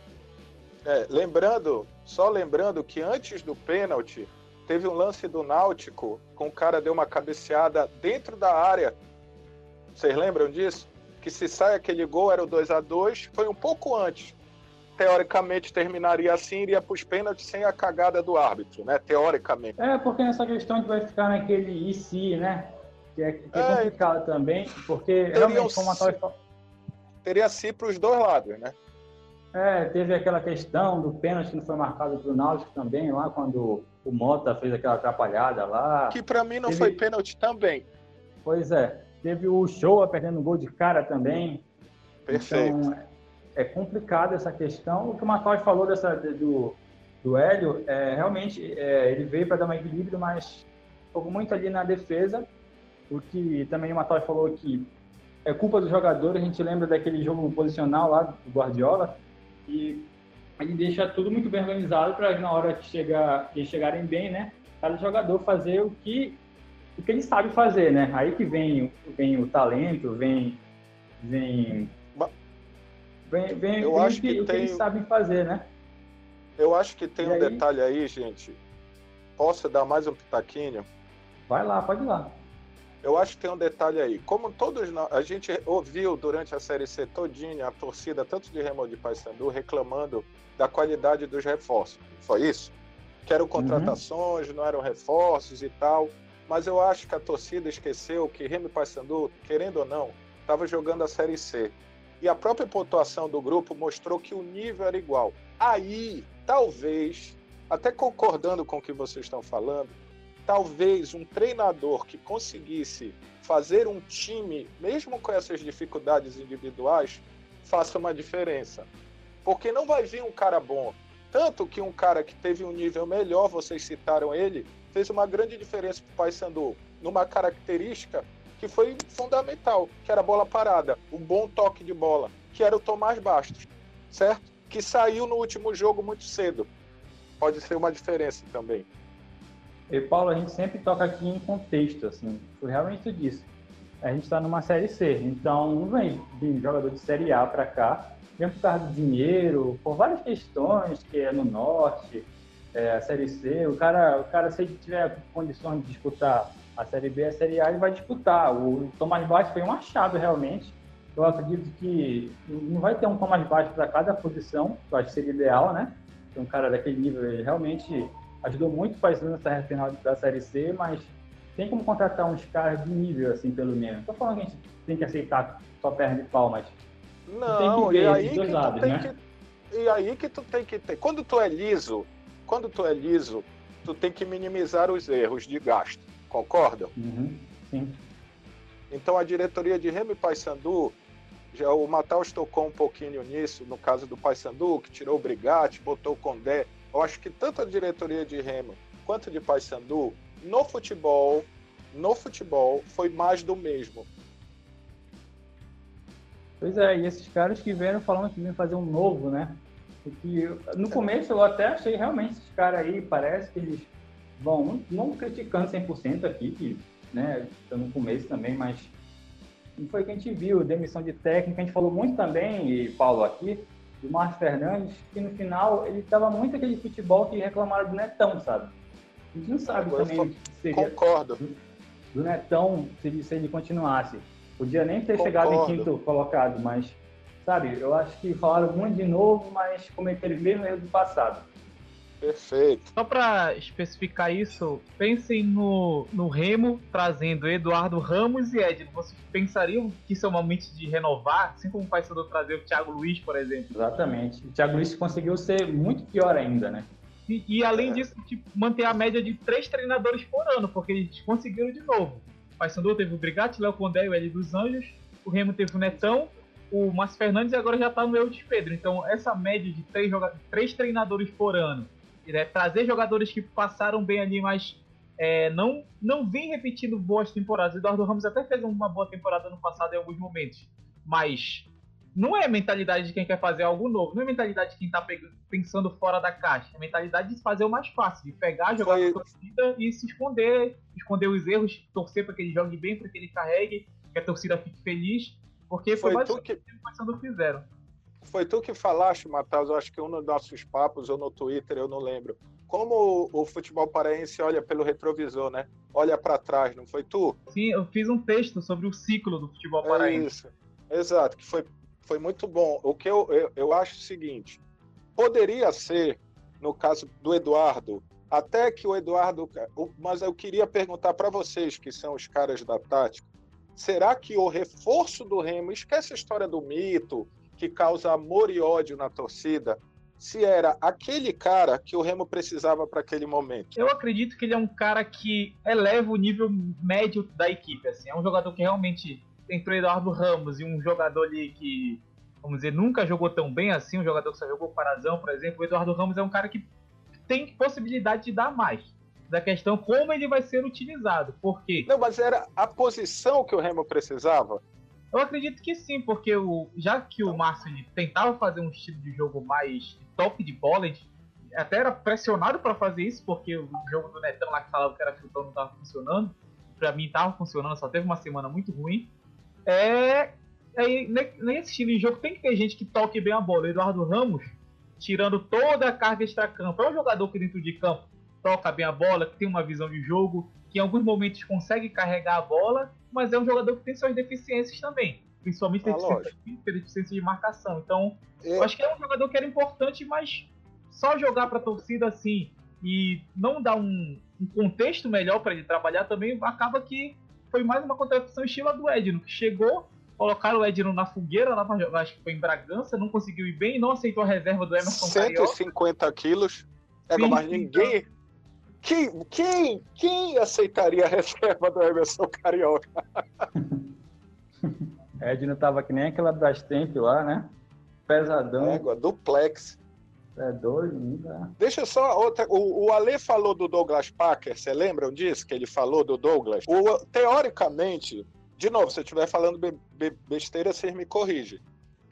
É, lembrando, só lembrando que antes do pênalti, teve um lance do Náutico com o cara deu uma cabeceada dentro da área. Vocês lembram disso? Que se sai aquele gol era o 2 a 2 foi um pouco antes teoricamente terminaria assim, iria para os pênaltis sem a cagada do árbitro, né? Teoricamente. É, porque nessa questão gente vai ficar naquele e se, né? Que é, que é, é complicado também, porque realmente, como a Tal... Teria si para os dois lados, né? É, teve aquela questão do pênalti que não foi marcado para o Náutico também, lá quando o Mota fez aquela atrapalhada lá. Que para mim não teve... foi pênalti também. Pois é. Teve o Show perdendo um gol de cara também. Perfeito. Então, é complicado essa questão. O que o Matheus falou dessa, do, do Hélio, é, realmente é, ele veio para dar um equilíbrio, mas ficou muito ali na defesa. O que também o Matheus falou que é culpa dos jogadores. A gente lembra daquele jogo posicional lá do Guardiola e ele deixa tudo muito bem organizado para na hora de chegar, eles chegarem bem, né? Cada jogador fazer o que o que ele sabe fazer, né? Aí que vem, vem o talento, vem vem Vem, vem, eu acho que, que, tem... que eles sabem fazer, né? Eu acho que tem e um aí... detalhe aí, gente. Posso dar mais um pitaquinho? Vai lá, pode ir lá. Eu acho que tem um detalhe aí. Como todos nós, a gente ouviu durante a Série C todinha a torcida, tanto de Remo de Paysandu, reclamando da qualidade dos reforços. Foi isso? Que eram contratações, uhum. não eram reforços e tal. Mas eu acho que a torcida esqueceu que Remo e Paysandu, querendo ou não, estava jogando a Série C e a própria pontuação do grupo mostrou que o nível era igual. Aí, talvez, até concordando com o que vocês estão falando, talvez um treinador que conseguisse fazer um time, mesmo com essas dificuldades individuais, faça uma diferença. Porque não vai vir um cara bom. Tanto que um cara que teve um nível melhor, vocês citaram ele, fez uma grande diferença para o Paysandu, numa característica que foi fundamental, que era a bola parada, o bom toque de bola, que era o Tomás Bastos, certo? Que saiu no último jogo muito cedo. Pode ser uma diferença também. E Paulo, a gente sempre toca aqui em contexto, assim, foi realmente disso. A gente está numa série C, então não vem de jogador de série A para cá, vem por causa do dinheiro, por várias questões que é no norte, é, a série C, o cara, o cara se ele tiver condições de disputar a Série B e a Série A ele vai disputar. O Tomás Bastos foi um achado realmente. Eu acredito que não vai ter um Tomás Bastos para cada posição, que eu acho que seria ideal, né? um cara daquele nível, ele realmente ajudou muito fazendo essa reta final da Série C, mas tem como contratar uns caras de nível, assim, pelo menos. Estou falando que a gente tem que aceitar só perna de pau, mas não, e aí que lados, né? que, e aí que tu tem que ter. Quando tu é liso, quando tu é liso, tu tem que minimizar os erros de gasto. Concordam? Uhum, sim. Então a diretoria de Remy Paysandu, já o Matheus tocou um pouquinho nisso, no caso do Paysandu, que tirou o Brigatti, botou o Condé. Eu acho que tanto a diretoria de Remo quanto de Paysandu, no futebol, no futebol, foi mais do mesmo. Pois é, e esses caras que vieram falando que vinham fazer um novo, né? Porque no começo eu até achei realmente esses caras aí, parece que eles Bom, não criticando 100% aqui, que, né, tá no começo também, mas não foi o que a gente viu, demissão de técnico, a gente falou muito também, e Paulo aqui, do Márcio Fernandes, que no final ele estava muito aquele futebol que reclamaram do Netão, sabe? A gente não sabe Eu também se seria Concordo. do Netão se ele, se ele continuasse. Podia nem ter Concordo. chegado em quinto colocado, mas, sabe, eu acho que falaram muito de novo, mas cometeram os mesmos erros do passado. Perfeito. Só pra especificar isso, pensem no, no Remo trazendo Eduardo Ramos e Edno. Vocês pensariam que isso é um momento de renovar, assim como o Paysandu trazer o Thiago Luiz, por exemplo? Exatamente. O Thiago Luiz conseguiu ser muito pior ainda, né? E, e além É. disso, tipo, manter a média de três treinadores por ano, porque eles conseguiram de novo. O Paysandu teve o Brigatti, Léo Condé e o L dos Anjos. O Remo teve o Netão, o Márcio Fernandes e agora já tá no Eudes Pedro. Então, essa média de três, três treinadores por ano, né, trazer jogadores que passaram bem ali, mas é, não, não vem repetindo boas temporadas. Eduardo Ramos até fez uma boa temporada no passado em alguns momentos, mas não é mentalidade de quem quer fazer algo novo, não é mentalidade de quem tá pegando- pensando fora da caixa, é mentalidade de fazer o mais fácil, de pegar, jogar Foi- com a torcida e se esconder, esconder os erros, torcer para que ele jogue bem, para que ele carregue, que a torcida fique feliz, porque foi, Foi tu basicamente que, o que o fizeram. Foi tu que falaste, Matheus, eu acho que um dos nossos papos, ou no Twitter, eu não lembro. Como o, o futebol paraense olha pelo retrovisor, né? Olha para trás, não foi tu? Sim, eu fiz um texto sobre o ciclo do futebol É paraense. isso. Exato, que foi, foi muito bom. O que eu, eu, eu acho o seguinte: poderia ser, no caso do Eduardo, até que o Eduardo. Mas eu queria perguntar para vocês, que são os caras da tática, será que o reforço do Remo, esquece a história do mito, que causa amor e ódio na torcida, se era aquele cara que o Remo precisava para aquele momento? Eu acredito que ele é um cara que eleva o nível médio da equipe. Assim. É um jogador que realmente entre o Eduardo Ramos e um jogador ali que, vamos dizer, nunca jogou tão bem assim, um jogador que só jogou Parazão, por exemplo. O Eduardo Ramos é um cara que tem possibilidade de dar mais. Da questão como ele vai ser utilizado. Por quê? Não, mas era a posição que o Remo precisava? Eu acredito que sim, porque o, já que o Márcio tentava fazer um estilo de jogo mais top de bola, até era pressionado para fazer isso, porque o jogo do Netão lá que falava que era chutão não estava funcionando. Pra mim tava funcionando, só teve uma semana muito ruim. É, é ne- nesse estilo de jogo tem que ter gente que toque bem a bola. Eduardo Ramos, tirando toda a carga extra-campo, é um jogador que dentro de campo toca bem a bola, que tem uma visão de jogo, que em alguns momentos consegue carregar a bola, mas é um jogador que tem suas deficiências também. Principalmente Ah, deficiência, física, deficiência de marcação. Então, eu Eu, acho que é um jogador que era importante, mas só jogar pra torcida assim e não dar um, um contexto melhor para ele trabalhar também acaba que foi mais uma contratação estilo a do Edno, que chegou, colocaram o Edno na fogueira lá pra acho que foi em Bragança, não conseguiu ir bem, não aceitou a reserva do Emerson Carioca. 150 quilos. É, Sim, mas ninguém. Quem, quem, quem aceitaria a reserva do Emerson Carioca? Edno tava que nem aquela Brastemp lá, né? Pesadão. Égua, duplex. É doido, não dá. Deixa só outra. O, o Ale falou do Douglas Packer, você lembram disso? Que ele falou do Douglas? O, teoricamente, de novo, se eu estiver falando be- be- besteira, vocês me corrigem.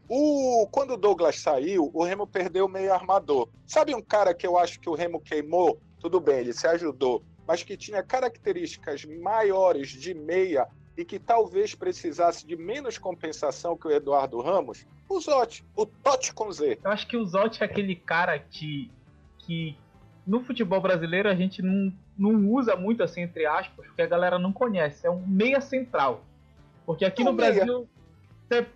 O, quando o Douglas saiu, o Remo perdeu o meio armador. Sabe um cara que eu acho que o Remo queimou? Tudo bem, ele se ajudou, mas que tinha características maiores de meia e que talvez precisasse de menos compensação que o Eduardo Ramos? O Zotti, o Totti com Z. Eu acho que o Zotti é aquele cara que, que no futebol brasileiro a gente não, não usa muito assim, entre aspas, porque a galera não conhece. É um meia central. Porque aqui É no um meia. Brasil.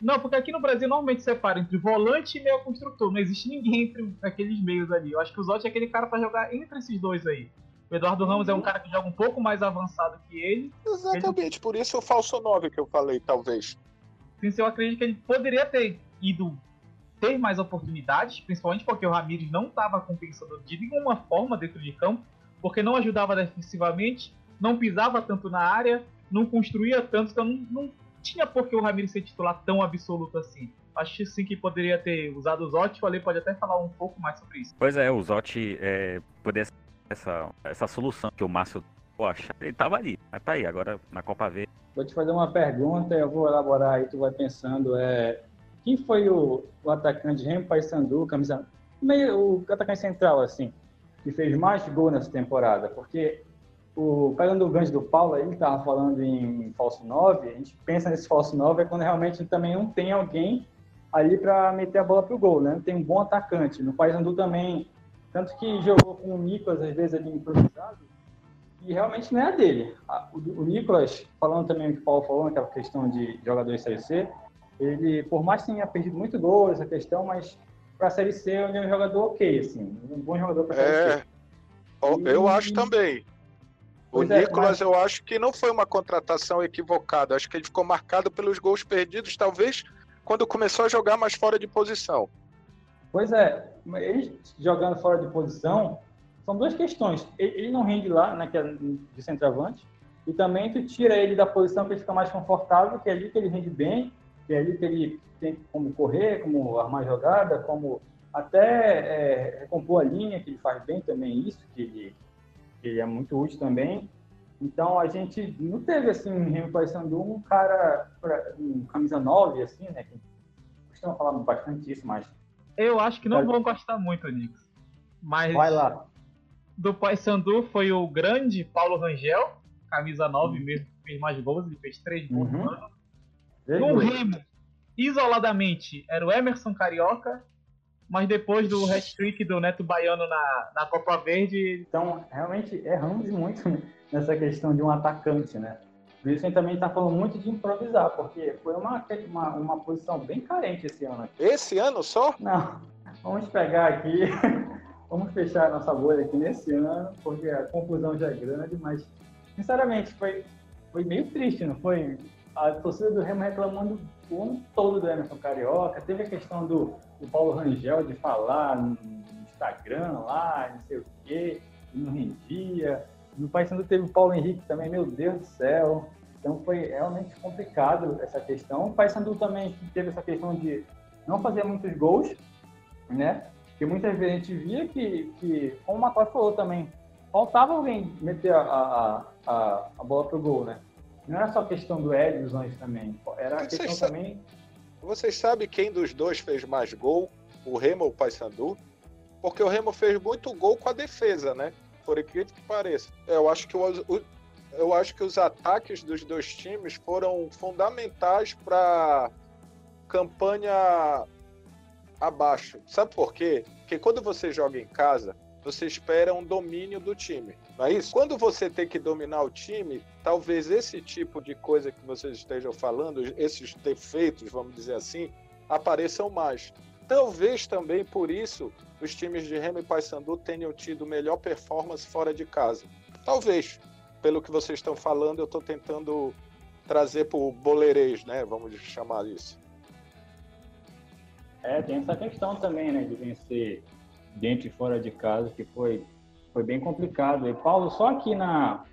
Não, porque aqui no Brasil normalmente separa entre volante e meia construtor. Não existe ninguém entre aqueles meios ali. Eu acho que o Zotti é aquele cara pra jogar entre esses dois aí. O Eduardo Ramos é um cara que joga um pouco mais avançado que ele. Exatamente, por isso o falso 9 que eu falei, talvez. Assim, eu acredito que ele poderia ter ido ter mais oportunidades, principalmente porque o Ramires não estava compensando de nenhuma forma dentro de campo, porque não ajudava defensivamente, não pisava tanto na área, não construía tanto, então não, não tinha por que o Ramires ser titular tão absoluto assim. Acho sim que poderia ter usado o Zotti, o Ale pode até falar um pouco mais sobre isso. Pois é, o Zotti é, poderia ser essa, essa solução que o Márcio acha. Ele tava ali, mas tá aí, agora na Copa V. Vou te fazer uma pergunta, eu vou elaborar aí, tu vai pensando. É, quem foi o, o atacante Remo Paysandu, camisa meio o atacante central assim, que fez mais gol nessa temporada? Porque o pegando o gancho do Paulo, ele estava falando em falso 9, a gente pensa nesse falso 9 é quando realmente também não tem alguém ali para meter a bola pro gol, né? Não tem um bom atacante. No Paysandu também, tanto que jogou com o Nicolas às vezes ali improvisado, e realmente não é a dele. O, o Nicolas, falando também o que o Paulo falou, naquela questão de jogador Série C, ele, por mais que tenha perdido muito gol essa questão, mas para a Série C ele é um jogador ok, assim, um bom jogador para a Série é, C. Eu acho também. O é, Nicolas, mas... eu acho que não foi uma contratação equivocada. Acho que ele ficou marcado pelos gols perdidos, talvez quando começou a jogar mais fora de posição. Pois é, ele jogando fora de posição, são duas questões. Ele não rende lá, né, que é de centroavante, e também tu tira ele da posição que ele fica mais confortável, que é ali que ele rende bem, que é ali que ele tem como correr, como armar jogada, como até é, recompor a linha, que ele faz bem também isso, que ele, que é muito útil também. Então a gente não teve assim em Remo Paysandu um cara, um camisa 9, assim, né? Que costuma falar bastante isso, mas. Eu acho que não vão gostar muito, Nix. Mas. Vai lá. Do Paysandu foi o grande Paulo Rangel, camisa 9 uhum. mesmo, fez mais gols, ele fez 3 gols uhum. no ano. No Remo, isoladamente, era o Emerson Carioca, mas depois do hat-trick do Neto Baiano na, na Copa Verde. Então, realmente erramos muito nessa questão de um atacante, né? Por isso a gente também está falando muito de improvisar, porque foi uma, uma, uma posição bem carente esse ano. Esse ano só? Não. Vamos pegar aqui, vamos fechar a nossa bolha aqui nesse ano, porque a confusão já é grande, mas sinceramente foi, foi meio triste, não foi? A torcida do Remo reclamando o ano todo do Emerson Carioca, teve a questão do, do Paulo Rangel de falar no Instagram lá, não sei o quê, não rendia. No Paysandu teve o Paulo Henrique também, meu Deus do céu. Então foi realmente complicado essa questão. O Paysandu também teve essa questão de não fazer muitos gols, né? Porque muitas vezes a gente via que, que como o Matos falou também, faltava alguém meter a, a, a, a bola pro gol, né? Não era só questão do Edson também, era a questão também... Vocês sabem quem dos dois fez mais gol, o Remo ou o Paysandu? Porque o Remo fez muito gol com a defesa, né? por incrível que pareça. Eu acho que, o, eu acho que os ataques dos dois times foram fundamentais para campanha abaixo. Sabe por quê? Porque quando você joga em casa, você espera um domínio do time, não é isso? Quando você tem que dominar o time, talvez esse tipo de coisa que vocês estejam falando, esses defeitos, vamos dizer assim, apareçam mais. Talvez também por isso os times de Remo e Paysandu tenham tido melhor performance fora de casa. Talvez, pelo que vocês estão falando, eu estou tentando trazer para o boleirês, né? Vamos chamar isso. É, tem essa questão também, né, de vencer dentro e fora de casa, que foi, foi bem complicado. E Paulo, só aqui na,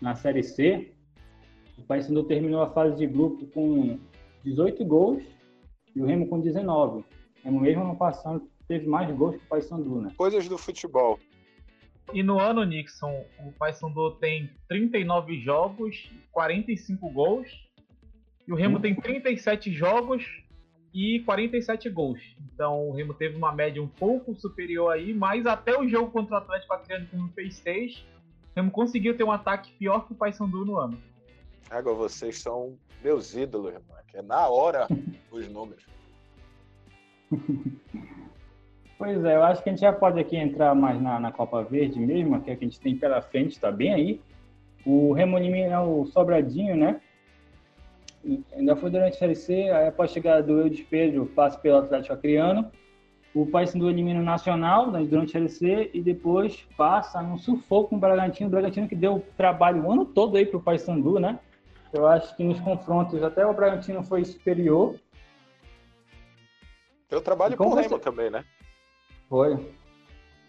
na Série C, o Paysandu terminou a fase de grupo com 18 gols e o Remo com 19. É no mesmo ano passado teve mais gols que o Paysandu, né? Coisas do futebol. E no ano, Nixon, o Paysandu tem 39 jogos, 45 gols. E o Remo hum. tem 37 jogos e 47 gols. Então o Remo teve uma média um pouco superior aí, mas até o jogo contra o Atlético Acreano, que não fez 6, o Remo conseguiu ter um ataque pior que o Paysandu no ano. Agora vocês são meus ídolos, irmão. É na hora os números. Pois é, eu acho que a gente já pode aqui entrar mais na, na Copa Verde mesmo, que é que a gente tem pela frente, está bem aí. O Remo elimina o Sobradinho, né? Ainda foi durante a Série C, aí após chegar do Eudes Pedro, passa pelo Atlético Acreano. O Paysandu elimina o Nacional né, durante a Série C e depois passa no sufoco com o Bragantino. O Bragantino que deu trabalho o ano todo aí para o Paysandu, né? Eu acho que nos confrontos até o Bragantino foi superior. Deu trabalho com o Remo também, né? Foi.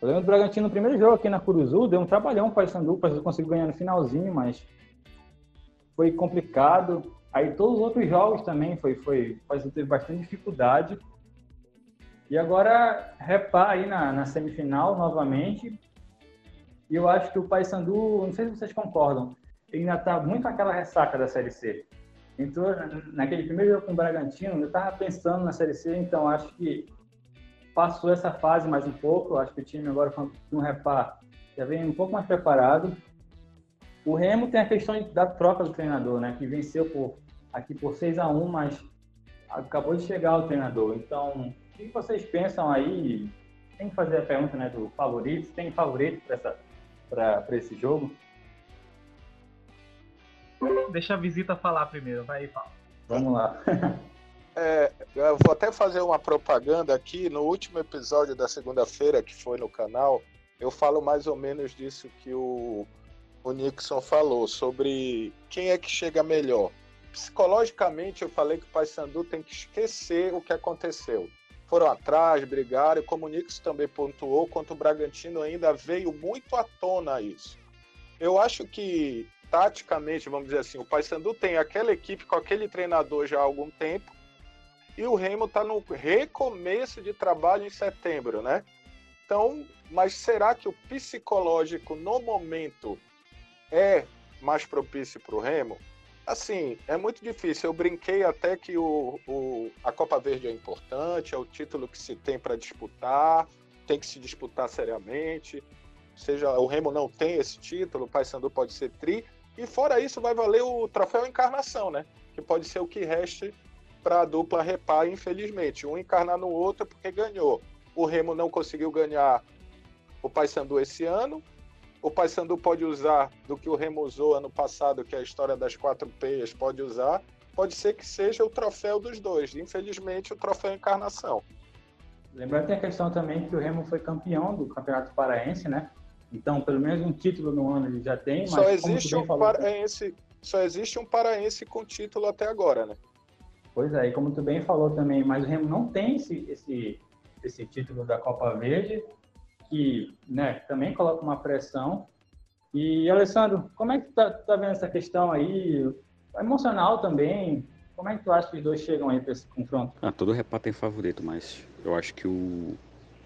Eu lembro do Bragantino no primeiro jogo aqui na Curuzu, deu um trabalhão para o Paysandu, o Paysandu conseguiu ganhar no finalzinho, mas foi complicado. Aí todos os outros jogos também foi, foi, o teve bastante dificuldade. E agora repar aí na, na semifinal novamente. E eu acho que o Paysandu, não sei se vocês concordam, ainda está muito aquela ressaca da Série C. Entrou naquele primeiro jogo com o Bragantino, eu estava pensando na Série C, então acho que passou essa fase mais um pouco. Acho que o time agora com o repar já vem um pouco mais preparado. O Remo tem a questão da troca do treinador, né? Que venceu por, aqui por 6 a 1 mas acabou de chegar o treinador. Então, o que vocês pensam aí? Tem que fazer a pergunta né, do favorito. Tem favorito para esse jogo? Deixa a visita falar primeiro, vai aí, fala. Vamos lá. É, eu vou até fazer uma propaganda aqui. No último episódio da segunda-feira, que foi no canal, eu falo mais ou menos disso que o, o Nixon falou, sobre quem é que chega melhor. Psicologicamente, eu falei que o Paysandu tem que esquecer o que aconteceu. Foram atrás, brigaram, o Nixon também pontuou, quanto o Bragantino ainda veio muito à tona isso. Eu acho que, taticamente, vamos dizer assim, o Paysandu tem aquela equipe com aquele treinador já há algum tempo, e o Remo está no recomeço de trabalho em setembro, né? Então, mas será que o psicológico no momento é mais propício para o Remo? Assim, é muito difícil. Eu brinquei até que o, o, a Copa Verde é importante, é o título que se tem para disputar, tem que se disputar seriamente. Seja o Remo não tem esse título, o Paysandu pode ser tri. E fora isso, vai valer o troféu Encarnação, né? Que pode ser o que reste para a dupla repar, infelizmente. Um encarnar no outro porque ganhou. O Remo não conseguiu ganhar o Paysandu esse ano. O Paysandu pode usar do que o Remo usou ano passado, que é a história das quatro peias, pode usar. Pode ser que seja o troféu dos dois. Infelizmente, o troféu Encarnação. Lembrando que tem a questão também que o Remo foi campeão do Campeonato Paraense, né? Então, pelo menos um título no ano ele já tem. Mas, só existe um falou, paraense, só existe um paraense com título até agora, né? Pois é, e como tu bem falou também, mas o Remo não tem esse, esse, esse título da Copa Verde, que né, também coloca uma pressão. E, Alessandro, como é que tá, tá vendo essa questão aí? Emocional também. Como é que tu acha que os dois chegam aí para esse confronto? Ah, todo repá tem favorito, mas eu acho que o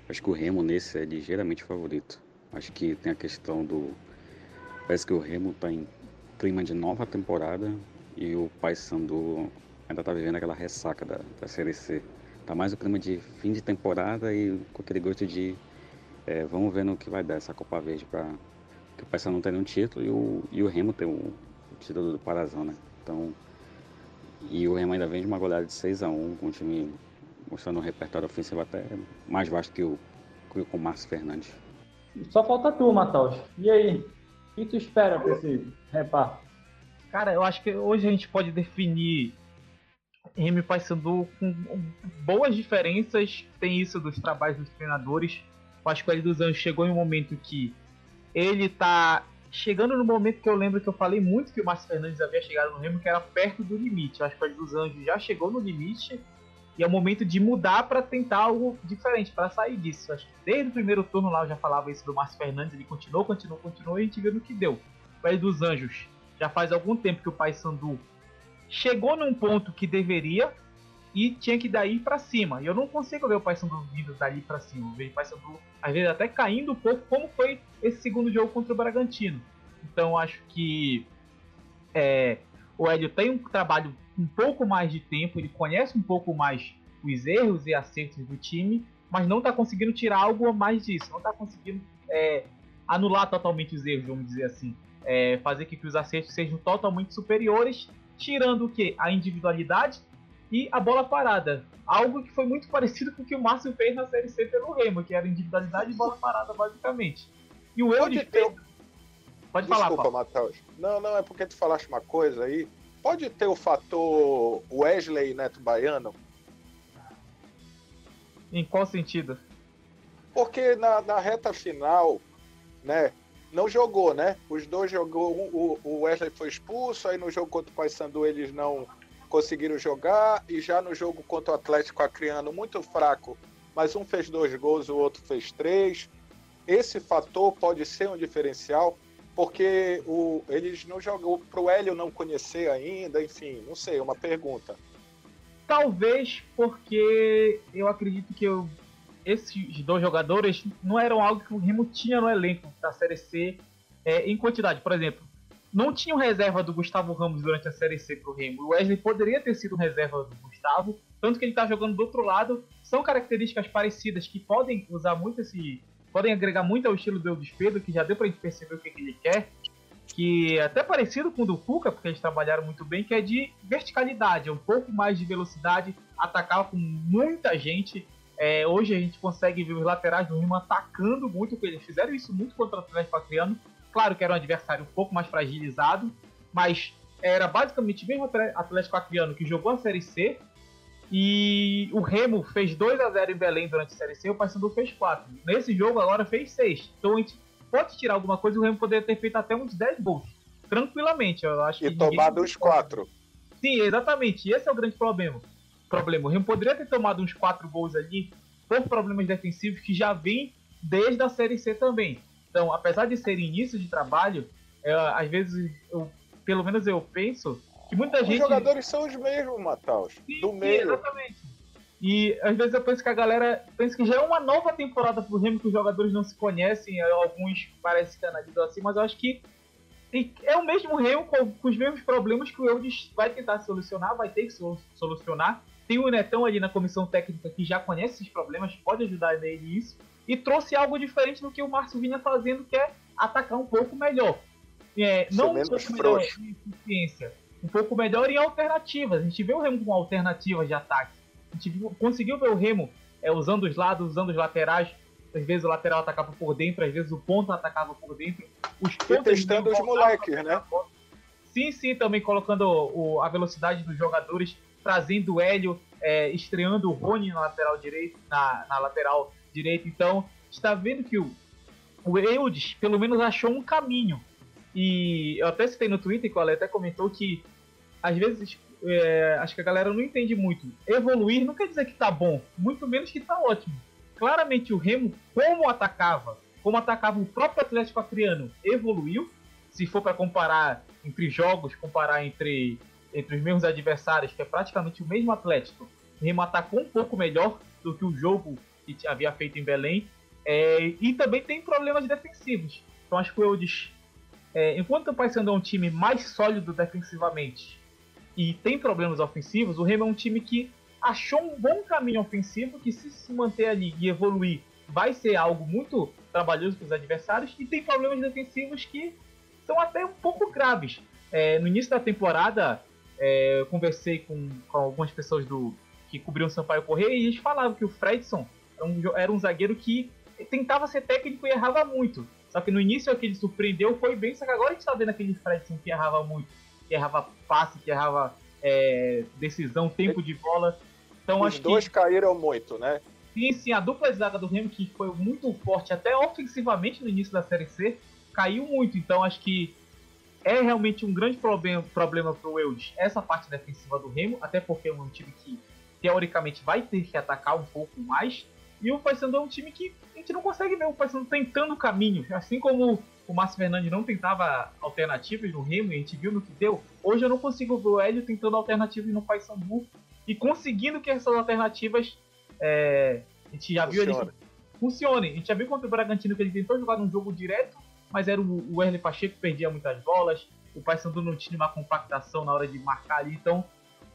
acho que o Remo nesse é ligeiramente favorito. Acho que tem a questão do parece que o Remo está em clima de nova temporada e o Paysandu ainda tá vivendo aquela ressaca da, da Série C. Tá mais o clima de fim de temporada e com aquele gosto de é, vamos ver no que vai dar essa Copa Verde para que o Paysandu não tem nenhum título e o, e o Remo tem o, o título do Parazão, né? Então, e o Remo ainda vem de uma goleada de 6 a 1 com o time mostrando um repertório ofensivo até mais vasto que o, que o Márcio Fernandes. Só falta tu, Matheus. E aí? O que tu espera para esse reparto? Cara, eu acho que hoje a gente pode definir Remy e Paysandu com boas diferenças. Tem isso dos trabalhos dos treinadores. Eu acho que o L dos Anjos chegou em um momento que ele tá chegando no momento que eu lembro que eu falei muito que o Márcio Fernandes havia chegado no Remo, que era perto do limite. Acho que o dos Anjos já chegou no limite e é o momento de mudar para tentar algo diferente, para sair disso. Acho que desde o primeiro turno lá eu já falava isso do Márcio Fernandes, ele continuou, continuou, continuou e a gente viu no que deu. O L dos Anjos já faz algum tempo que o Paysandu chegou num ponto que deveria e tinha que daí para cima. E eu não consigo ver o Paysandu vindo dali para cima. Eu vejo o Paysandu às vezes até caindo um pouco, como foi esse segundo jogo contra o Bragantino. Então acho que é, o Hélio tem um trabalho um pouco mais de tempo, ele conhece um pouco mais os erros e acertos do time, mas não está conseguindo tirar algo a mais disso, não está conseguindo é, anular totalmente os erros, vamos dizer assim. É, fazer que, que os acertos sejam totalmente superiores tirando o que? A individualidade e a bola parada. Algo que foi muito parecido com o que o Márcio fez na Série C pelo Remo, que era individualidade e bola parada, basicamente. E o eu de ter... Pode falar, Desculpa, Matheus. Não, não, é porque tu falaste uma coisa aí. Pode ter o fator Wesley Neto Baiano? Em qual sentido? Porque na, na reta final, né, não jogou, né? Os dois jogou, o, o Wesley foi expulso, aí no jogo contra o Paysandu eles não conseguiram jogar, e já no jogo contra o Atlético Acreano, muito fraco, mas um fez dois gols, o outro fez três. Esse fator pode ser um diferencial, porque o, eles não jogou para o Hélio não conhecer ainda, enfim, não sei, uma pergunta. Talvez porque eu acredito que eu esses dois jogadores não eram algo que o Remo tinha no elenco da Série C é, em quantidade. Por exemplo, não tinha reserva do Gustavo Ramos durante a Série C pro Remo. O Wesley poderia ter sido reserva do Gustavo, tanto que ele está jogando do outro lado. São características parecidas que podem usar muito esse. podem agregar muito ao estilo do Eudes Pedro, que já deu pra gente perceber o que, que ele quer. Que é até parecido com o do Fuca, porque eles trabalharam muito bem, que é de verticalidade, é um pouco mais de velocidade, atacar com muita gente é, hoje a gente consegue ver os laterais do Remo atacando muito, eles fizeram isso muito contra o Atlético Acreano. Claro que era um adversário um pouco mais fragilizado, mas era basicamente o mesmo Atlético Acreano que jogou a Série C e o Remo fez 2 a 0 em Belém durante a Série C, o Paysandu fez 4. Nesse jogo agora fez 6. Então a gente pode tirar alguma coisa, o Remo poderia ter feito até uns 10 gols. Tranquilamente, eu acho e que. E tomado os 4. Sim, exatamente. Esse é o grande problema. problema. O Remo poderia ter tomado uns 4 gols ali por problemas defensivos que já vem desde a Série C também. Então, apesar de ser início de trabalho, é, às vezes, eu, pelo menos eu penso que muita os gente. Os jogadores são os mesmos, Mataus. Do meio. exatamente. E às vezes eu penso que a galera pensa que já é uma nova temporada pro Remo, que os jogadores não se conhecem, alguns parecem analisam assim, mas eu acho que é o mesmo Remo com, com os mesmos problemas que o Eudes vai tentar solucionar, vai ter que solucionar. Tem o Netão ali na comissão técnica que já conhece esses problemas, pode ajudar nele nisso, e trouxe algo diferente do que o Márcio vinha fazendo, que é atacar um pouco melhor. É, não um pouco melhor em eficiência, um pouco melhor em alternativas. A gente vê o Remo com alternativas de ataque. A gente viu, conseguiu ver o Remo é, usando os lados, usando os laterais. Às vezes o lateral atacava por dentro, às vezes o ponto atacava por dentro. Os e testando os moleques, né? Sim, sim, também colocando o, a velocidade dos jogadores, trazendo o Hélio, é, estreando o Rony na lateral direito, na, na lateral direita. Então, está vendo que o, o Eudes, pelo menos, achou um caminho. E eu até citei no Twitter, que o Ale até comentou que às vezes é, acho que a galera não entende muito. Evoluir não quer dizer que tá bom, muito menos que tá ótimo. Claramente o Remo, como atacava, como atacava o próprio Atlético Acreano, evoluiu. Se for para comparar entre jogos, comparar entre, entre os mesmos adversários, que é praticamente o mesmo Atlético, o Remo atacou um pouco melhor do que o jogo que havia feito em Belém. É, e também tem problemas defensivos. Então acho que o Eudes, é, enquanto o Paysandu é um time mais sólido defensivamente e tem problemas ofensivos, o Remo é um time que achou um bom caminho ofensivo que se se manter ali e evoluir vai ser algo muito trabalhoso para os adversários e tem problemas defensivos que são até um pouco graves. É, no início da temporada, é, eu conversei com, com, algumas pessoas do que cobriam o Sampaio Correia e eles falavam que o Fredson era um, era um zagueiro que tentava ser técnico e errava muito. Só que no início aquele surpreendeu, foi bem, só que agora a gente está vendo aquele Fredson que errava muito que errava passe, que errava é, decisão, tempo de bola. Então Os dois que... caíram muito, né? Sim, sim, a dupla de zaga do Remo, que foi muito forte até ofensivamente no início da Série C, caiu muito. Então acho que é realmente um grande problema, problema para o Eudes essa parte defensiva do Remo, até porque é um time que teoricamente vai ter que atacar um pouco mais. E o Paysandu é um time que a gente não consegue ver o Paysandu tentando o caminho, assim como o Márcio Fernandes não tentava alternativas no Remo, e a gente viu no que deu. Hoje eu não consigo ver o Hélio tentando alternativas no Paysandu e conseguindo que essas alternativas é, a gente já viu ele funcionem. A gente já viu contra o Bragantino que ele tentou jogar num jogo direto, mas era o, o Pacheco que perdia muitas bolas, o Paysandu não tinha uma compactação na hora de marcar ali, então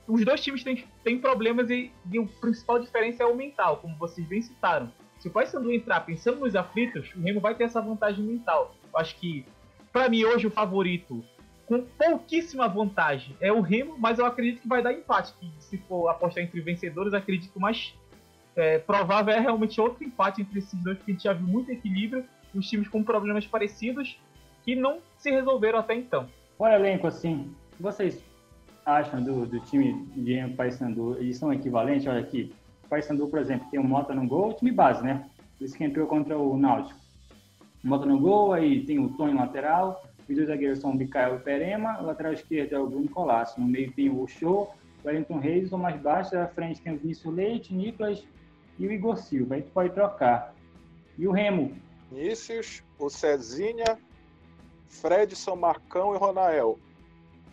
os dois times têm, têm problemas e, e a principal diferença é o mental, como vocês bem citaram. Se o Paysandu entrar pensando nos aflitos, o Remo vai ter essa vantagem mental. Eu acho que, para mim, hoje o favorito, com pouquíssima vantagem, é o Remo, mas eu acredito que vai dar empate. Que se for apostar entre vencedores, acredito mais é, provável é realmente outro empate entre esses dois, porque a gente já viu muito equilíbrio, os times com problemas parecidos que não se resolveram até então. Olha, elenco, assim, vocês acham do, do time de Paysandu, eles são equivalentes? Olha aqui, o Paysandu, por exemplo, tem o Mota no gol, time base, né? Esse que entrou contra o Náutico. O Mota no gol, aí tem o Tony lateral, os dois zagueiros são o Mikael e Perema, o lateral esquerdo é o Bruno Colasso, no meio tem o Show, o Wellington Reis, o mais baixo, à frente tem o Vinícius Leite, Nicolas e o Igor Silva, aí tu pode trocar. E o Remo? Vinícius, o Cezinha, Fredson, Marcão e Ronael.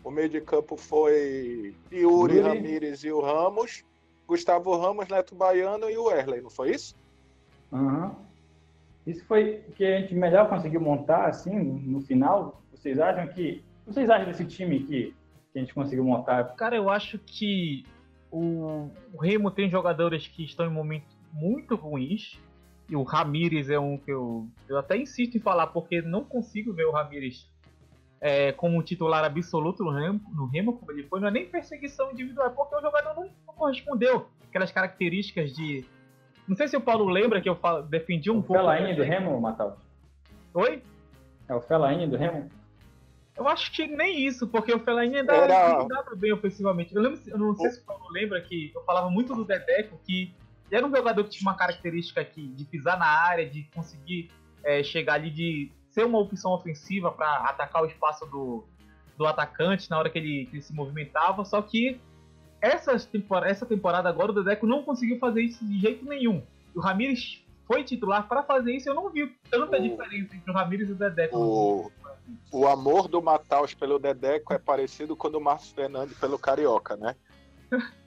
O meio de campo foi Yuri, Yuri. Ramírez e o Ramos. Gustavo Ramos, Neto Baiano e o Erley, não foi isso? Uhum. Isso foi o que a gente melhor conseguiu montar, assim, no final. Vocês acham que. Vocês acham desse time que, que a gente conseguiu montar? Cara, eu acho que o, o Remo tem jogadores que estão em momentos muito ruins. E o Ramires é um que eu, eu até insisto em falar, porque não consigo ver o Ramires é, como titular absoluto no Remo, no Remo, como ele foi. Não é nem perseguição individual, é porque o jogador não, não correspondeu aquelas características de. Não sei se o Paulo lembra que eu falo, defendi um o pouco. Felaine do Remo, Matal? Oi? É o Felaine do Remo? Eu acho que nem isso, porque o Fellaini ainda Era- dava bem ofensivamente. Eu, lembro, eu não sei se o Paulo lembra que eu falava muito do Dedeco, que era um jogador que tinha uma característica aqui de pisar na área, de conseguir é, chegar ali, de ser uma opção ofensiva para atacar o espaço do, do atacante na hora que ele, que ele se movimentava. Só que essa temporada, essa temporada agora o Dedeco não conseguiu fazer isso de jeito nenhum. O Ramires foi titular para fazer isso. Eu não vi tanta O- diferença entre o Ramires e o Dedeco. O, o amor do Mataus pelo Dedeco é parecido com o do Márcio Fernandes pelo Carioca, né?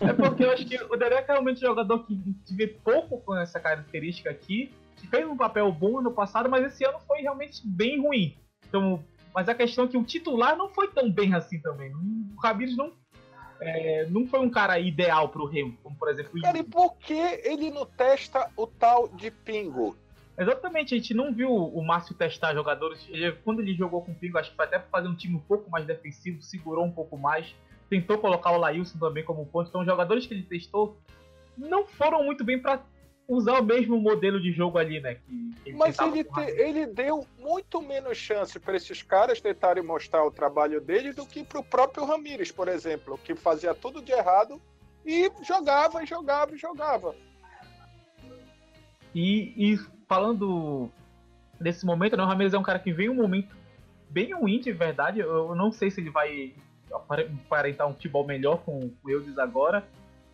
É porque eu acho que o Dedeco é realmente um jogador que vê pouco com essa característica aqui, que fez um papel bom no passado, mas esse ano foi realmente bem ruim. Então, mas a questão é que o titular não foi tão bem assim também. O Ramires não, é, não foi um cara ideal pro Remo, como por exemplo o Cara, e por que ele não testa o tal de pingo? Exatamente, a gente não viu o Márcio testar jogadores. Quando ele jogou com o Pingo, acho que foi até para fazer um time um pouco mais defensivo, segurou um pouco mais. Tentou colocar o Lailson também como ponto. Então, jogadores que ele testou não foram muito bem para usar o mesmo modelo de jogo ali, né? Que, que Mas ele, com o te- Ramires. ele deu muito menos chance para esses caras tentarem mostrar o trabalho dele do que para o próprio Ramires, por exemplo, que fazia tudo de errado e jogava, e jogava, e jogava. E, e falando desse momento, né, o Ramirez é um cara que vem um momento bem ruim, de verdade. Eu não sei se ele vai aparentar um futebol melhor com o Eudes agora.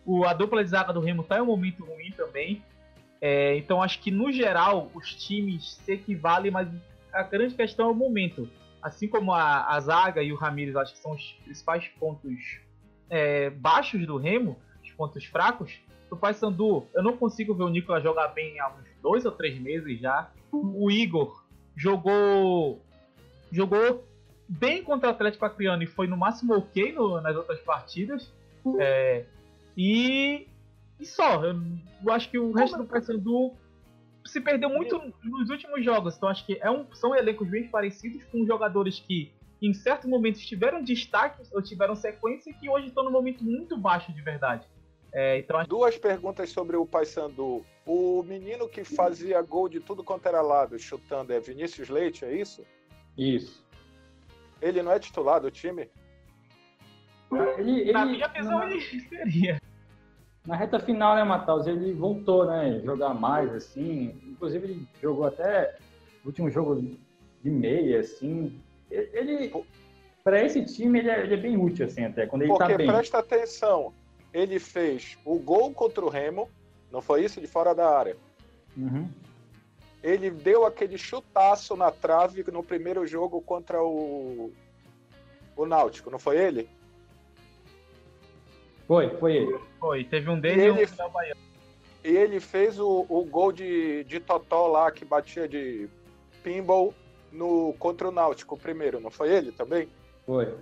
O, a dupla de zaga do Remo tá em um momento ruim também. É, então acho que no geral os times se equivalem, mas a grande questão é o momento. Assim como a, a zaga e o Ramires acho que são os principais pontos é, baixos do Remo, os pontos fracos, do Paysandu, eu não consigo ver o Nicolas jogar bem há uns dois ou três meses já. O Igor jogou jogou bem contra o Atlético Acreano e foi no máximo ok no- nas outras partidas. É, e, e só, eu, eu acho que o resto do Paysandu se perdeu muito nos últimos jogos. Então acho que é um, são elencos bem parecidos com jogadores que em certos momentos tiveram destaque ou tiveram sequência e que hoje estão num momento muito baixo de verdade. É, então acho Duas perguntas sobre o Paysandu. O menino que fazia gol de tudo quanto era lado, chutando, é Vinícius Leite, é isso? Isso. Ele não é titular do time? Ele, ele, na minha visão na, ele seria. na reta final, né, Matheus? Ele voltou, né? Jogar mais, assim. Inclusive, ele jogou até o último jogo de meia, assim. Ele, para esse time, ele é, ele é bem útil, assim, até. Quando ele Porque tá bem. presta atenção, ele fez o gol contra o Remo, não foi isso? De fora da área. Uhum. Ele deu aquele chutaço na trave no primeiro jogo contra o, o Náutico, não foi ele? Foi, foi ele. Foi, teve um dele E e um ele- final baiano. E ele fez o, o gol de, de Totó lá, que batia de pinball no, contra o Náutico, primeiro, não foi ele também? Foi.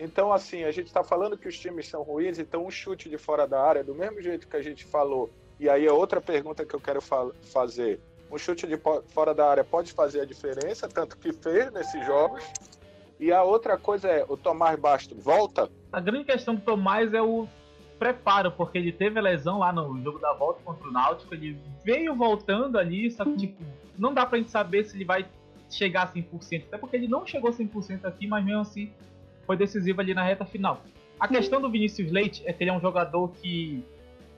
Então, assim, a gente está falando que os times são ruins, então um chute de fora da área, do mesmo jeito que a gente falou, e aí é outra pergunta que eu quero fa- fazer. Um chute de fora da área pode fazer a diferença, tanto que fez nesses jogos. E a outra coisa é, o Tomás Basto volta? A grande questão do Tomás é o preparo, porque ele teve a lesão lá no jogo da volta contra o Náutico, ele veio voltando ali, só que tipo, não dá pra gente saber se ele vai chegar a 100%, até porque ele não chegou a 100% aqui, mas mesmo assim foi decisivo ali na reta final. A questão do Vinícius Leite é que ele é um jogador que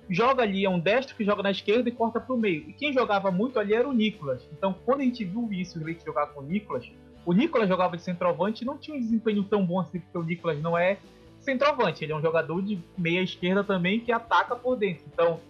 joga ali, é um destro que joga na esquerda e corta pro meio. E quem jogava muito ali era o Nicolas. Então, quando a gente viu o Vinícius Leite jogar com o Nicolas, o Nicolas jogava de centroavante e não tinha um desempenho tão bom assim, porque o Nicolas não é centroavante, ele é um jogador de meia esquerda também que ataca por dentro. Então,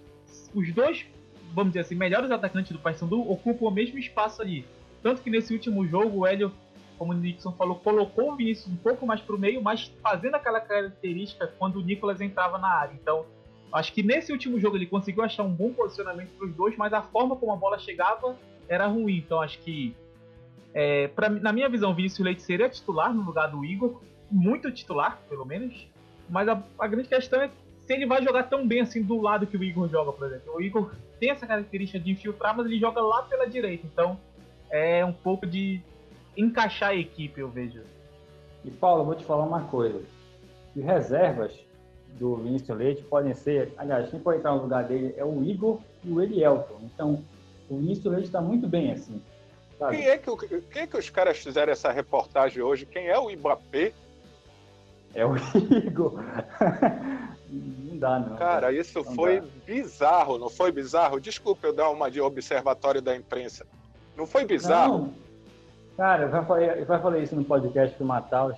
os dois, vamos dizer assim, melhores atacantes do Paysandu ocupam o mesmo espaço ali. Tanto que nesse último jogo, o Hélio, como o Nixon falou, colocou o Vinícius um pouco mais pro meio, mas fazendo aquela característica quando o Nicolas entrava na área. Então, acho que nesse último jogo ele conseguiu achar um bom posicionamento para os dois, mas a forma como a bola chegava era ruim. Então, acho que, é, pra, na minha visão, Vinícius Leite seria titular no lugar do Igor, muito titular, pelo menos. Mas a, a grande questão é se ele vai jogar tão bem assim do lado que o Igor joga, por exemplo. O Igor tem essa característica de infiltrar, mas ele joga lá pela direita. Então é um pouco de encaixar a equipe, eu vejo. E Paulo, eu vou te falar uma coisa. Os reservas do Vinícius Leite podem ser, aliás, quem pode entrar no lugar dele é o Igor e o Elielton. Então, o Vinícius Leite está muito bem assim. Sabe? Quem é, que, quem é que os caras fizeram essa reportagem hoje? Quem é o Ibapê? É o Igor. não dá, não. Cara, isso não foi dá. bizarro, não foi bizarro? Desculpa eu dar uma de observatório da imprensa. Não foi bizarro? Não. Cara, eu já, falei, eu já falei isso no podcast do Mataus.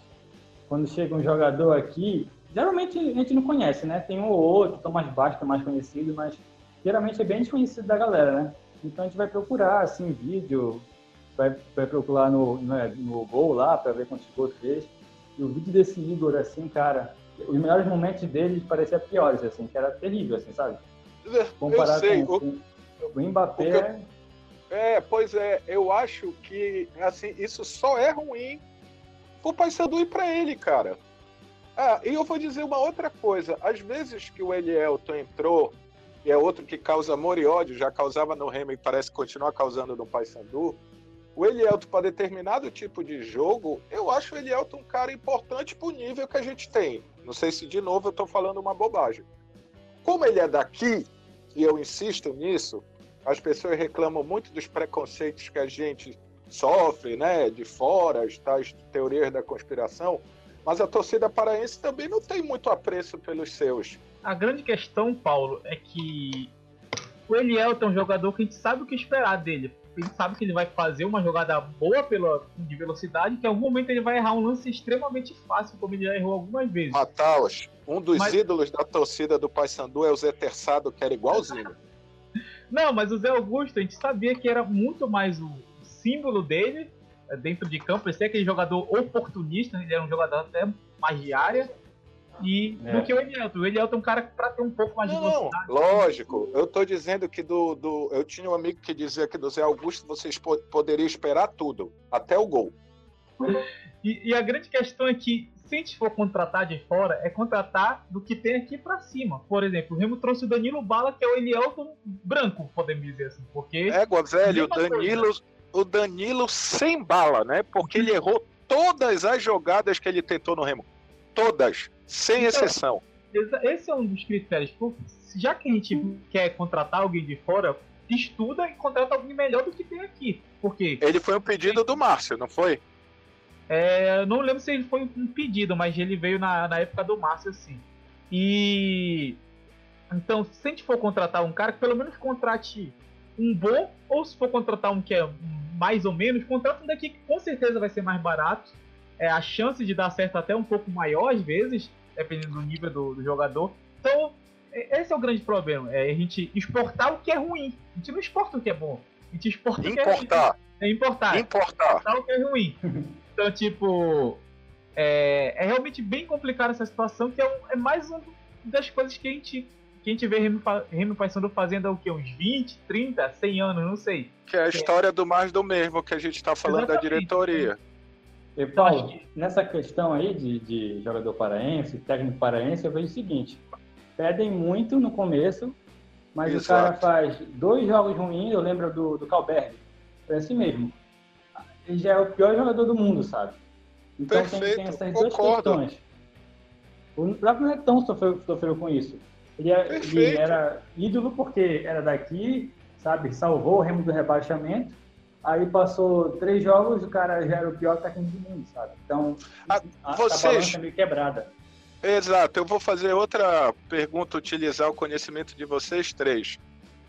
Quando chega um jogador aqui, geralmente a gente não conhece, né? Tem um ou outro, tão mais baixo, tão mais conhecido, mas geralmente é bem desconhecido da galera, né? Então a gente vai procurar, assim, vídeo, vai, vai procurar no, no, né, no Gol lá para ver quantos gols fez. E o vídeo desse Igor, assim, cara, os melhores momentos dele pareciam piores, assim, que era terrível, assim, sabe? Comparado eu sei. Com, o, com o Mbappé. É, pois é, eu acho que assim, isso só é ruim pro Paysandu e para ele, cara. Ah, e eu vou dizer uma outra coisa. Às vezes que o Elielton entrou, e é outro que causa amor e ódio, já causava no Remo e parece continuar causando no Paysandu. O Elielton, para determinado tipo de jogo, eu acho o Elielton um cara importante pro nível que a gente tem. Não sei se de novo eu estou falando uma bobagem. Como ele é daqui, e eu insisto nisso, as pessoas reclamam muito dos preconceitos que a gente sofre, né, de fora, as tais teorias da conspiração, mas a torcida paraense também não tem muito apreço pelos seus. A grande questão, Paulo, é que o Elielton é um jogador que a gente sabe o que esperar dele. A gente sabe que ele vai fazer uma jogada boa pela, de velocidade, que em algum momento ele vai errar um lance extremamente fácil, como ele já errou algumas vezes. Mataus, um dos Mas... ídolos da torcida do Paysandu é o Zé Terçado, que era igualzinho. Não, mas o Zé Augusto, a gente sabia que era muito mais o símbolo dele dentro de campo. Ele é aquele jogador oportunista, ele era um jogador até mais de área. E é. do que o Elielton. O Elielton é um cara para ter um pouco mais não, de velocidade. Lógico, eu tô dizendo que do, do. Eu tinha um amigo que dizia que do Zé Augusto vocês poderiam esperar tudo, até o gol. E, e, a grande questão é que se a gente for contratar de fora, é contratar do que tem aqui para cima. Por exemplo, o Remo trouxe o Danilo Bala, que é o Elielton branco, podemos dizer assim. Porque. Égua, velho, o Danilo, coisa. O Danilo sem bala, né? Porque ele errou todas as jogadas que ele tentou no Remo. Todas, sem então, exceção. Esse é um dos critérios. Já que a gente quer contratar alguém de fora, estuda e contrata alguém melhor do que tem aqui. Porque. Ele foi um pedido do Márcio, não foi? É, não lembro se ele foi um pedido, mas ele veio na, na época do Márcio, assim. E. Então, se a gente for contratar um cara, que pelo menos contrate um bom, ou se for contratar um que é mais ou menos, contrata um daqui que com certeza vai ser mais barato. É, a chance de dar certo até um pouco maior às vezes, dependendo do nível do, do jogador. Então, esse é o grande problema. É a gente exportar o que é ruim. A gente não exporta o que é bom. A gente exporta importar. o que é ruim. É importar. Importar. Importar o que é ruim. Então, tipo, é, é realmente bem complicada essa situação, que é, um, é mais uma das coisas que a gente, que a gente vê Remy, Remy Paysandu fazendo o quê? Uns 20, 30, 100 anos, não sei. Que é a história é. do mais do mesmo que a gente está falando Exatamente. da diretoria. E, Paulo, nessa questão aí de, de jogador paraense, técnico paraense, eu vejo o seguinte: pedem muito no começo, mas Exato. o cara faz dois jogos ruins. Eu lembro do, do Calberg, foi assim mesmo ele já é o pior jogador do mundo, sabe? Então Perfeito, tem, tem essas duas questões. O próprio Netão sofreu, sofreu com isso. Ele, é, ele, era ídolo porque era daqui, sabe? Salvou o remo do rebaixamento. Aí passou três jogos, o cara já era o pior técnico do mundo, sabe? Então, a, a, vocês... a balança é meio quebrada. Exato, eu vou fazer outra pergunta, utilizar o conhecimento de vocês três.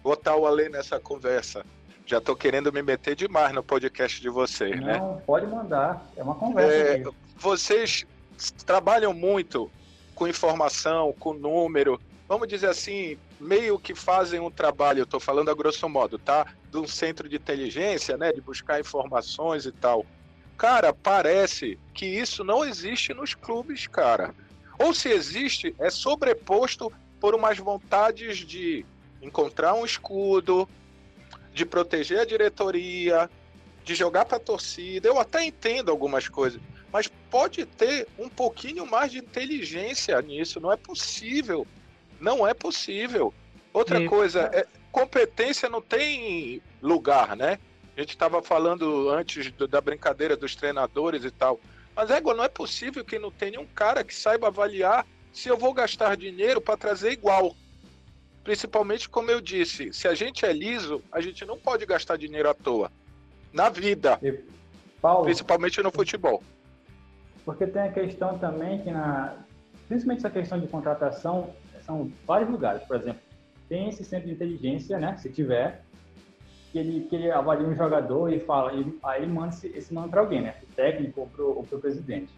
Botar o além nessa conversa. Já tô querendo me meter demais no podcast de vocês, Não, né? Não, pode mandar. É uma conversa. É, vocês trabalham muito com informação, com número. Vamos dizer assim, meio que fazem um trabalho, eu tô falando a grosso modo, tá? De um centro de inteligência, né? De buscar informações e tal. Cara, parece que isso não existe nos clubes, cara. Ou se existe, é sobreposto por umas vontades de encontrar um escudo, de proteger a diretoria, de jogar para a torcida. Eu até entendo algumas coisas, mas pode ter um pouquinho mais de inteligência nisso. Não é possível. Não é possível. Outra e... coisa, é, competência não tem lugar, né? A gente estava falando antes da brincadeira dos treinadores e tal. Mas, égua, não é possível que não tenha um cara que saiba avaliar se eu vou gastar dinheiro para trazer igual. Principalmente, como eu disse, se a gente é liso, a gente não pode gastar dinheiro à toa. na vida, E, Paulo, principalmente no futebol. porque tem a questão também que na principalmente essa questão de contratação são vários lugares, por exemplo, tem esse centro de inteligência, né, se tiver, que ele que ele avalia um jogador e fala, ele, aí ele manda esse, esse para alguém, né, o técnico ou pro, ou pro presidente.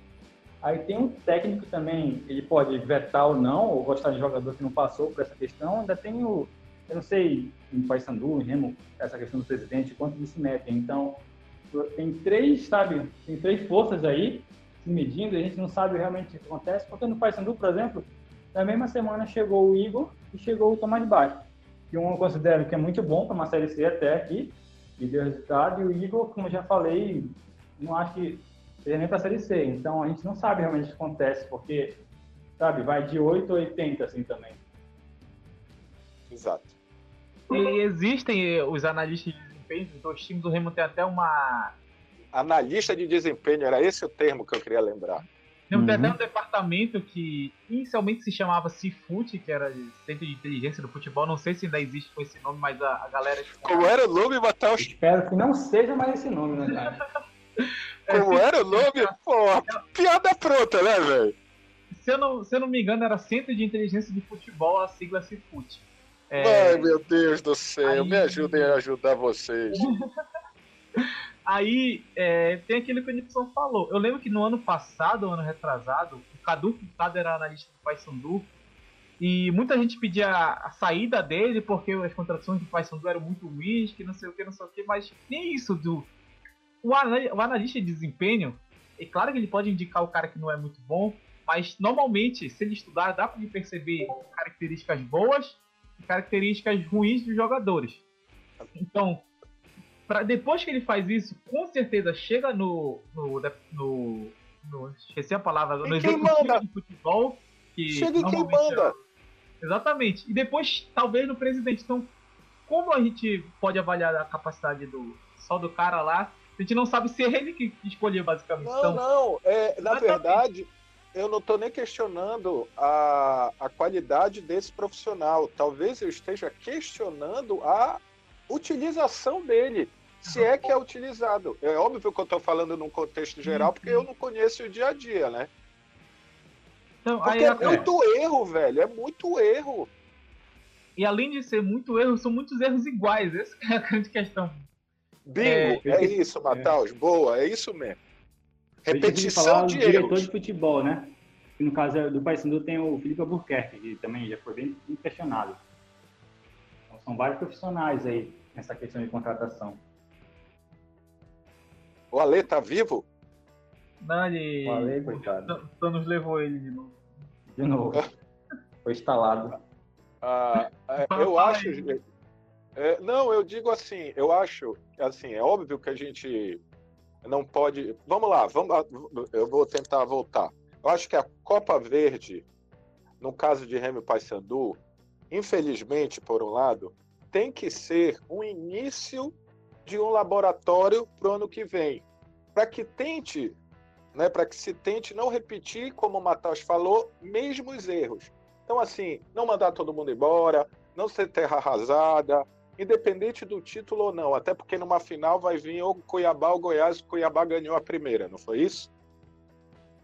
Aí tem um técnico também, ele pode vetar ou não, ou gostar de jogador que não passou por essa questão. Ainda tem o, eu não sei, em Paysandu, em Remo, essa questão do presidente, quanto eles se metem. Então, tem três, sabe, tem três forças aí se medindo, e a gente não sabe realmente o que acontece, porque no Paysandu, por exemplo, na mesma semana chegou o Igor e chegou o Tomás Baixo, que um eu considero que é muito bom para uma Série C até aqui, e deu resultado, e o Igor, como eu já falei, não acho que seja nem para a Série C, então a gente não sabe realmente o que acontece, porque, sabe, vai de 8 a 80 assim também. Exato. E existem eh, os analistas de desempenho dos dois times. O Remo tem até uma. Analista de desempenho, era esse o termo que eu queria lembrar. Remo tem Uhum. até um departamento que inicialmente se chamava Cifute, que era Centro de Inteligência do Futebol. Não sei se ainda existe com esse nome, mas a, a galera. Como era o nome, Matheus? Espero que não seja mais esse nome, né, cara? Como era o nome? Pô, piada pronta, né, velho? Se eu, não, se eu não me engano, era Centro de Inteligência de Futebol, a sigla Cifute. É, Ai, meu Deus do céu, aí- me ajudem a ajudar vocês. Aí é, tem aquilo que o Nixon falou. Eu lembro que no ano passado, ano retrasado, o Cadu Furtado era analista do Paysandu. E muita gente pedia a saída dele porque as contratações do Paysandu eram muito ruins, que não sei o que, não sei o que, mas nem isso do. O analista de desempenho, é claro que ele pode indicar o cara que não é muito bom, mas normalmente, se ele estudar, dá para ele perceber características boas e características ruins dos jogadores. Então, pra, depois que ele faz isso, com certeza chega no. no, no, no- esqueci a palavra, no E quem executivo manda? de futebol. Que Chega em quem é- manda. Exatamente. E depois, talvez, no presidente. Então, como a gente pode avaliar a capacidade do só do cara lá? A gente não sabe se é ele que escolheu, basicamente. Não, então, não, é, na verdade, eu não estou nem questionando a, a qualidade desse profissional. Talvez eu esteja questionando a utilização dele, se é que é utilizado. É óbvio que eu estou falando num contexto geral, porque eu não conheço o dia a dia, né? então, Porque aí, é muito erro, velho, é muito erro. E além de ser muito erro, são muitos erros iguais. Essa é a grande questão. Bingo, É, é, eu- isso, Mataus, boa, é isso mesmo. De falar Repetição o de diretor erros. de futebol, né? Que no caso é do Paysandu tem o Felipe Albuquerque, que também já foi bem bem questionado. Então, são vários profissionais aí nessa questão de contratação. O Ale tá vivo? Não, ele. Falei, coitado. O Thanos levou ele de novo. De novo. Foi instalado. Ah, é, eu acho. é, não, eu digo assim, eu acho, assim, é óbvio que a gente não pode. Vamos lá, vamos lá, eu vou tentar voltar. Eu acho que a Copa Verde, no caso de Remy Paysandu, infelizmente, por um lado, tem que ser um início de um laboratório para o ano que vem, para que tente, né, para que se tente não repetir, como o Matheus falou, mesmos erros. Então, assim, não mandar todo mundo embora, não ser terra arrasada, independente do título ou não. Até porque numa final vai vir ou Cuiabá ou Goiás, o Cuiabá ganhou a primeira, não foi isso?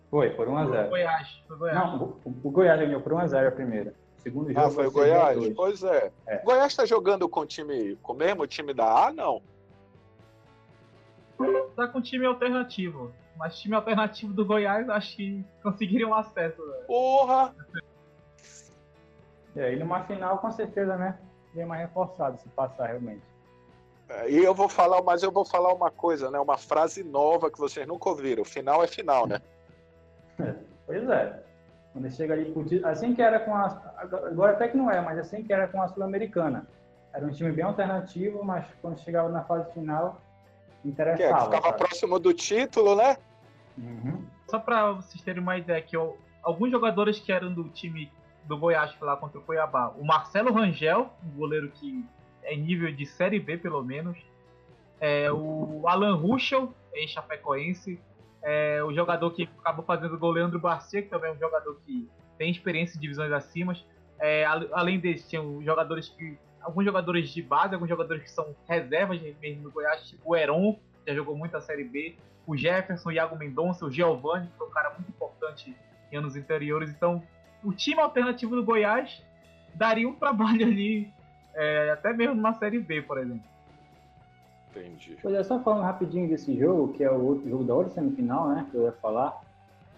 Foi, por 1x0. Goiás. Foi Goiás. Não, o, o Goiás ganhou por 1x0 a primeira. O segundo jogo Ah, foi o Goiás? 2. Pois é. É. Goiás está jogando com o time, com o mesmo time da A, não? Tá com time alternativo. Mas time alternativo do Goiás, acho que conseguiriam acesso. Né? Porra! E aí numa final, com certeza, né? Vem mais reforçado se passar realmente. É, E eu vou falar, mas eu vou falar uma coisa, né? Uma frase nova que vocês nunca ouviram. Final é final, né? Pois é. Quando chega ali, assim que era com a. Agora até que não é, mas assim que era com a Sul-Americana. Era um time bem alternativo, mas quando chegava na fase final, Que é, que interessava. ficava sabe? próximo do título, né? Uhum. Só pra vocês terem uma ideia, que eu- alguns jogadores que eram do time do Goiás lá contra o Cuiabá, o Marcelo Rangel, um goleiro que é nível de Série B pelo menos, é, o Alan Ruschel, ex-chapecoense, é, o jogador que acabou fazendo gol, Leandro Barcia, que também é um jogador que tem experiência em divisões acima. É, além desses, tinham jogadores que. Alguns jogadores de base, alguns jogadores que são reservas mesmo no Goiás, tipo o Heron, já jogou muito a Série B. O Jefferson, o Iago Mendonça, o Giovanni, que foi um cara muito importante em anos anteriores. Então, o time alternativo do Goiás daria um trabalho ali, é, até mesmo numa Série B, por exemplo. Entendi. Pois é, só falando rapidinho desse jogo, que é o outro jogo da outra semifinal, né, que eu ia falar.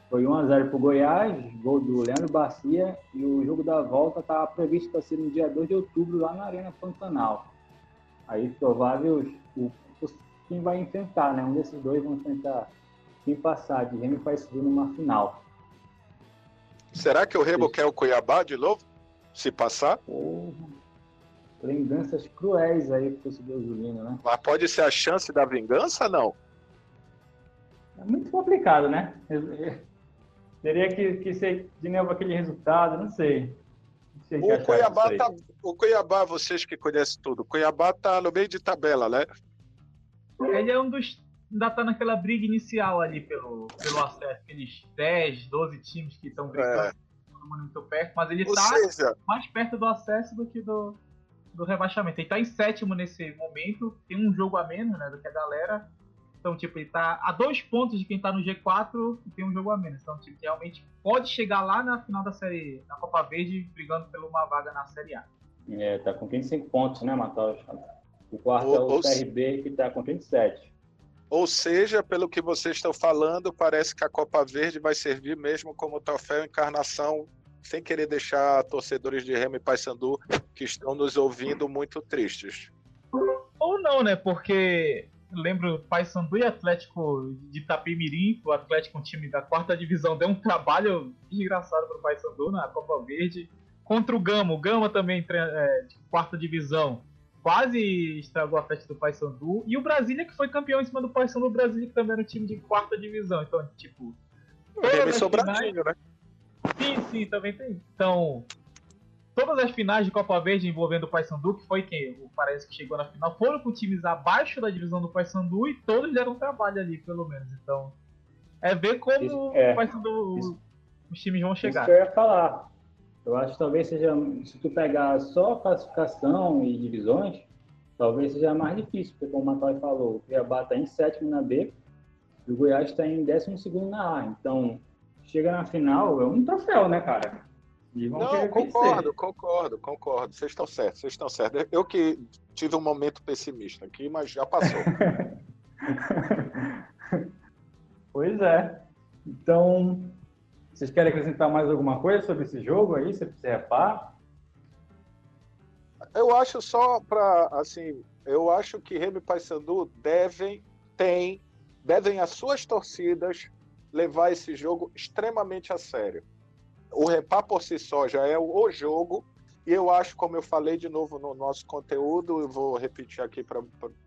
Foi 1x0 pro Goiás, gol do Leandro Bacia, e o jogo da volta estava previsto para ser no dia 2 de outubro, lá na Arena Pantanal. Aí, provável, o, quem vai enfrentar, né? Um desses dois vão enfrentar quem passar de Remo e Paysandu numa final. Será que o Remo quer o Cuiabá de novo? Se passar? Porra. Lembranças cruéis aí pro torcedor Julino, né? Mas pode ser a chance da vingança, não? É muito complicado, né? Teria que, que ser de novo aquele resultado, não sei. Não sei o, Cuiabá tá, o Cuiabá, vocês que conhecem tudo, o Cuiabá tá no meio de tabela, né? Ele é um dos. Ainda tá naquela briga inicial ali pelo, pelo acesso, aqueles 10, 12 times que estão brigando, é. todo mundo muito perto, mas ele Ou tá seja... mais perto do acesso do que do, do rebaixamento. Ele tá em sétimo nesse momento, tem um jogo a menos, né, do que a galera. Então, tipo, ele tá a dois pontos de quem tá no G4 e tem um jogo a menos. Então, tipo, realmente pode chegar lá na final da série, na Copa Verde, brigando por uma vaga na Série A. É, tá com 25 pontos, né, Matheus? O quarto ou, é o CRB, que tá com 27. Ou seja, pelo que vocês estão falando, parece que a Copa Verde vai servir mesmo como troféu encarnação, sem querer deixar torcedores de Remo e Paysandu que estão nos ouvindo muito tristes. Ou não, né? Porque lembro Paysandu e Atlético de Itapemirim, o Atlético um time da quarta divisão deu um trabalho desgraçado para o Paysandu na Copa Verde. Contra o Gama, o Gama também é, de quarta divisão, quase estragou a festa do Paysandu. E o Brasília que foi campeão em cima do Paysandu, o Brasília que também era um time de quarta divisão. Então, tipo... Teve Sobradinho, né? Sim, sim, também tem. Então, todas as finais de Copa Verde envolvendo o Paysandu, que foi quem o parece que chegou na final, foram com times abaixo da divisão do Paysandu e todos deram trabalho ali, pelo menos. Então, é ver como isso, é, o Paysandu, isso, os times vão chegar. Isso que eu ia falar. Eu acho que talvez seja, se tu pegar só classificação e divisões, talvez seja mais difícil, porque como o Matai falou, o Cuiabá está em sétimo na B e o Goiás está em décimo segundo na A. Então, chega na final, é um troféu, né, cara? Não, concordo, concordo, concordo. Vocês estão certos, vocês estão certos. Eu que tive um momento pessimista aqui, mas já passou. pois é. Então, vocês querem acrescentar mais alguma coisa sobre esse jogo aí, se você repara? Eu acho só para, assim, eu acho que Remy Paysandu devem, tem, devem as suas torcidas levar esse jogo extremamente a sério o repá por si só já é o jogo, e eu acho, como eu falei de novo no nosso conteúdo, eu vou repetir aqui para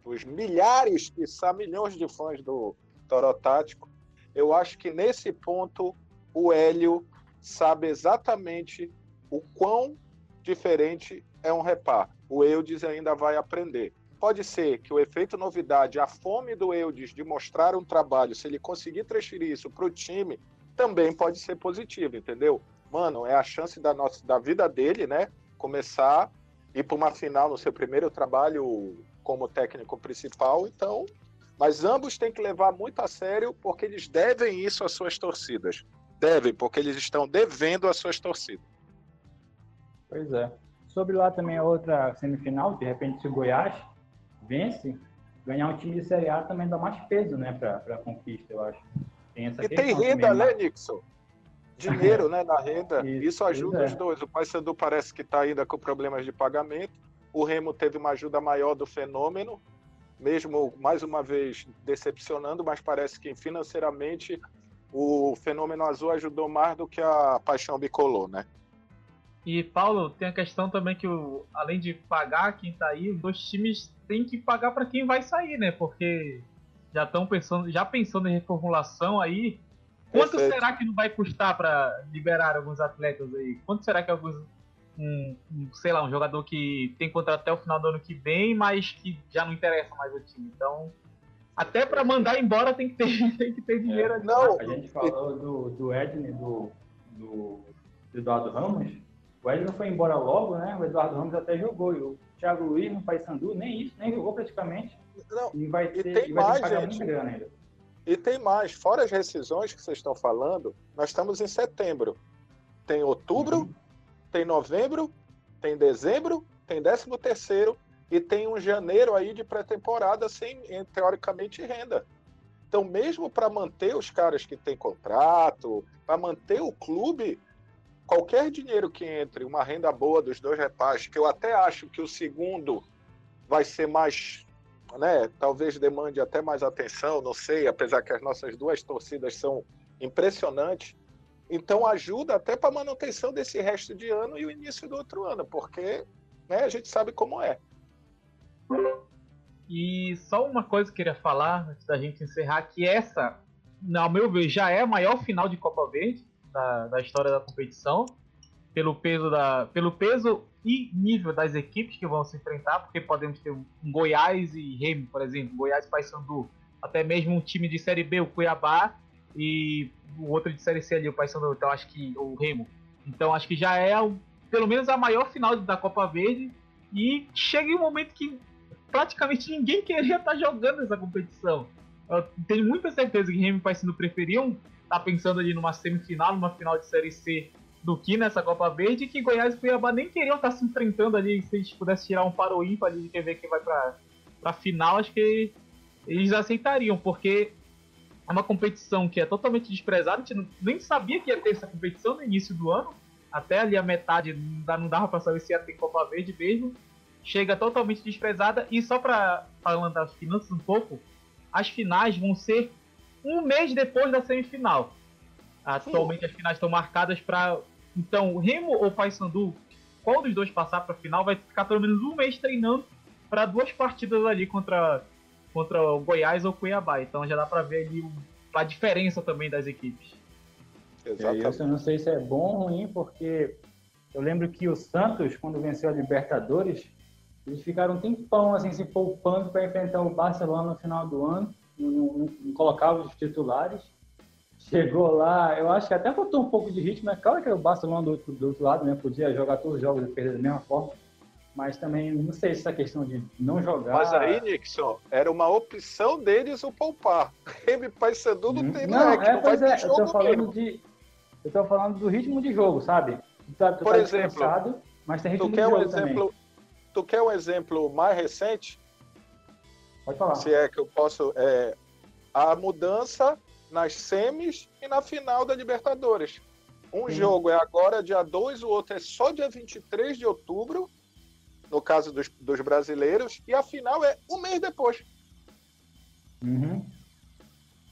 os milhares, quiçá milhões de fãs do Toro Tático, eu acho que nesse ponto o Hélio sabe exatamente o quão diferente é um repá. O Eudes ainda vai aprender. Pode ser que o efeito novidade, a fome do Eudes de mostrar um trabalho, se ele conseguir transferir isso para o time, também pode ser positivo, entendeu? Mano, é a chance da, nossa, da vida dele, né? Começar ir para uma final no seu primeiro trabalho como técnico principal, então. Mas ambos têm que levar muito a sério porque eles devem isso às suas torcidas. Devem, porque eles estão devendo às suas torcidas. Pois é. Sobre lá também a outra semifinal, de repente se o Goiás vence, ganhar um time de Série A também dá mais peso, né, para a conquista, eu acho. Tem e tem renda, né, Nixon? Dinheiro, né, na renda. Isso, Isso ajuda é. os dois. O Paysandu parece que está ainda com problemas de pagamento. O Remo teve uma ajuda maior do fenômeno, mesmo mais uma vez decepcionando, mas parece que financeiramente o fenômeno azul ajudou mais do que a paixão bicolor, né? E Paulo, tem a questão também que o, além de pagar quem tá aí, os dois times têm que pagar para quem vai sair, né? Porque já estão pensando, já pensando em reformulação aí. Quanto Perfeito. será que não vai custar para liberar alguns atletas aí? Quanto será que alguns um, um, sei lá, um jogador que tem contrato até o final do ano que vem, mas que já não interessa mais o time. Então, até para mandar embora tem que ter, tem que ter dinheiro. É, não, a gente falou do, do Edney, do, do, Eduardo Ramos. O Edney foi embora logo, né? O Eduardo Ramos até jogou. E o Thiago Luiz no Paysandu, nem isso, nem jogou praticamente. Não, E vai E ter, tem e vai ter mais, que pagar gente. muita grana ainda. E tem mais, fora as rescisões que vocês estão falando, nós estamos em setembro. Tem outubro, Uhum. tem novembro, tem dezembro, tem décimo terceiro e tem um janeiro aí de pré-temporada sem, em, teoricamente, renda. Então, mesmo para manter os caras que têm contrato, para manter o clube, qualquer dinheiro que entre, uma renda boa dos dois repasses, que eu até acho que o segundo vai ser mais né, talvez demande até mais atenção, não sei, apesar que as nossas duas torcidas são impressionantes. Então ajuda até para a manutenção desse resto de ano e o início do outro ano, porque né, a gente sabe como é. E só uma coisa que eu queria falar antes da gente encerrar, que essa, ao meu ver, já é a maior final de Copa Verde da, da história da competição, pelo peso, da, pelo peso e nível das equipes que vão se enfrentar, porque podemos ter um Goiás e Remo, por exemplo, Goiás e Paysandu, até mesmo um time de Série B, o Cuiabá, e o outro de Série C ali, o Paysandu, então acho que o Remo. Então acho que já é pelo menos a maior final da Copa Verde e chega em um momento que praticamente ninguém queria estar jogando essa competição. Eu tenho muita certeza que Remo e Paysandu preferiam estar pensando ali numa semifinal, numa final de Série C do que nessa Copa Verde, que Goiás e Cuiabá nem queriam estar se enfrentando ali, se eles pudessem tirar um para o ímpar ali de quem ver quem vai para a final, acho que eles aceitariam, porque é uma competição que é totalmente desprezada, a gente nem sabia que ia ter essa competição no início do ano, até ali a metade não dava para saber se ia ter Copa Verde mesmo, chega totalmente desprezada, e só para falando das finanças um pouco, as finais vão ser um mês depois da semifinal. Atualmente as finais estão marcadas para. Então, Remo ou Paysandu, qual dos dois passar para a final, vai ficar pelo menos um mês treinando para duas partidas ali contra, contra o Goiás ou Cuiabá. Então já dá para ver ali a diferença também das equipes. É, Exatamente. eu não sei se é bom ou ruim, porque eu lembro que o Santos, quando venceu a Libertadores, eles ficaram um tempão assim, se poupando para enfrentar o Barcelona no final do ano, não, não- não colocavam os titulares. Chegou lá, eu acho que até botou um pouco de ritmo, é claro que o Barcelona do outro, do outro lado, né? Podia jogar todos os jogos e perder da mesma forma, mas também não sei se essa questão de não jogar. Mas aí, Nixon, era uma opção deles o poupar. Remy Paysandu não tem não, leque, é, não vai pois é, ter eu tô jogo falando mesmo. de. Eu tô falando do ritmo de jogo, sabe? Tu tá, tu Por tá exemplo, mas tem ritmo Tu de quer um jogo também. exemplo? Tu quer um exemplo mais recente? Pode falar. Se é que eu posso. É, a mudança nas semis e na final da Libertadores. Um jogo é agora dia 2, o outro é só dia 23 de outubro, no caso dos, dos brasileiros, e a final é um mês depois. Uhum.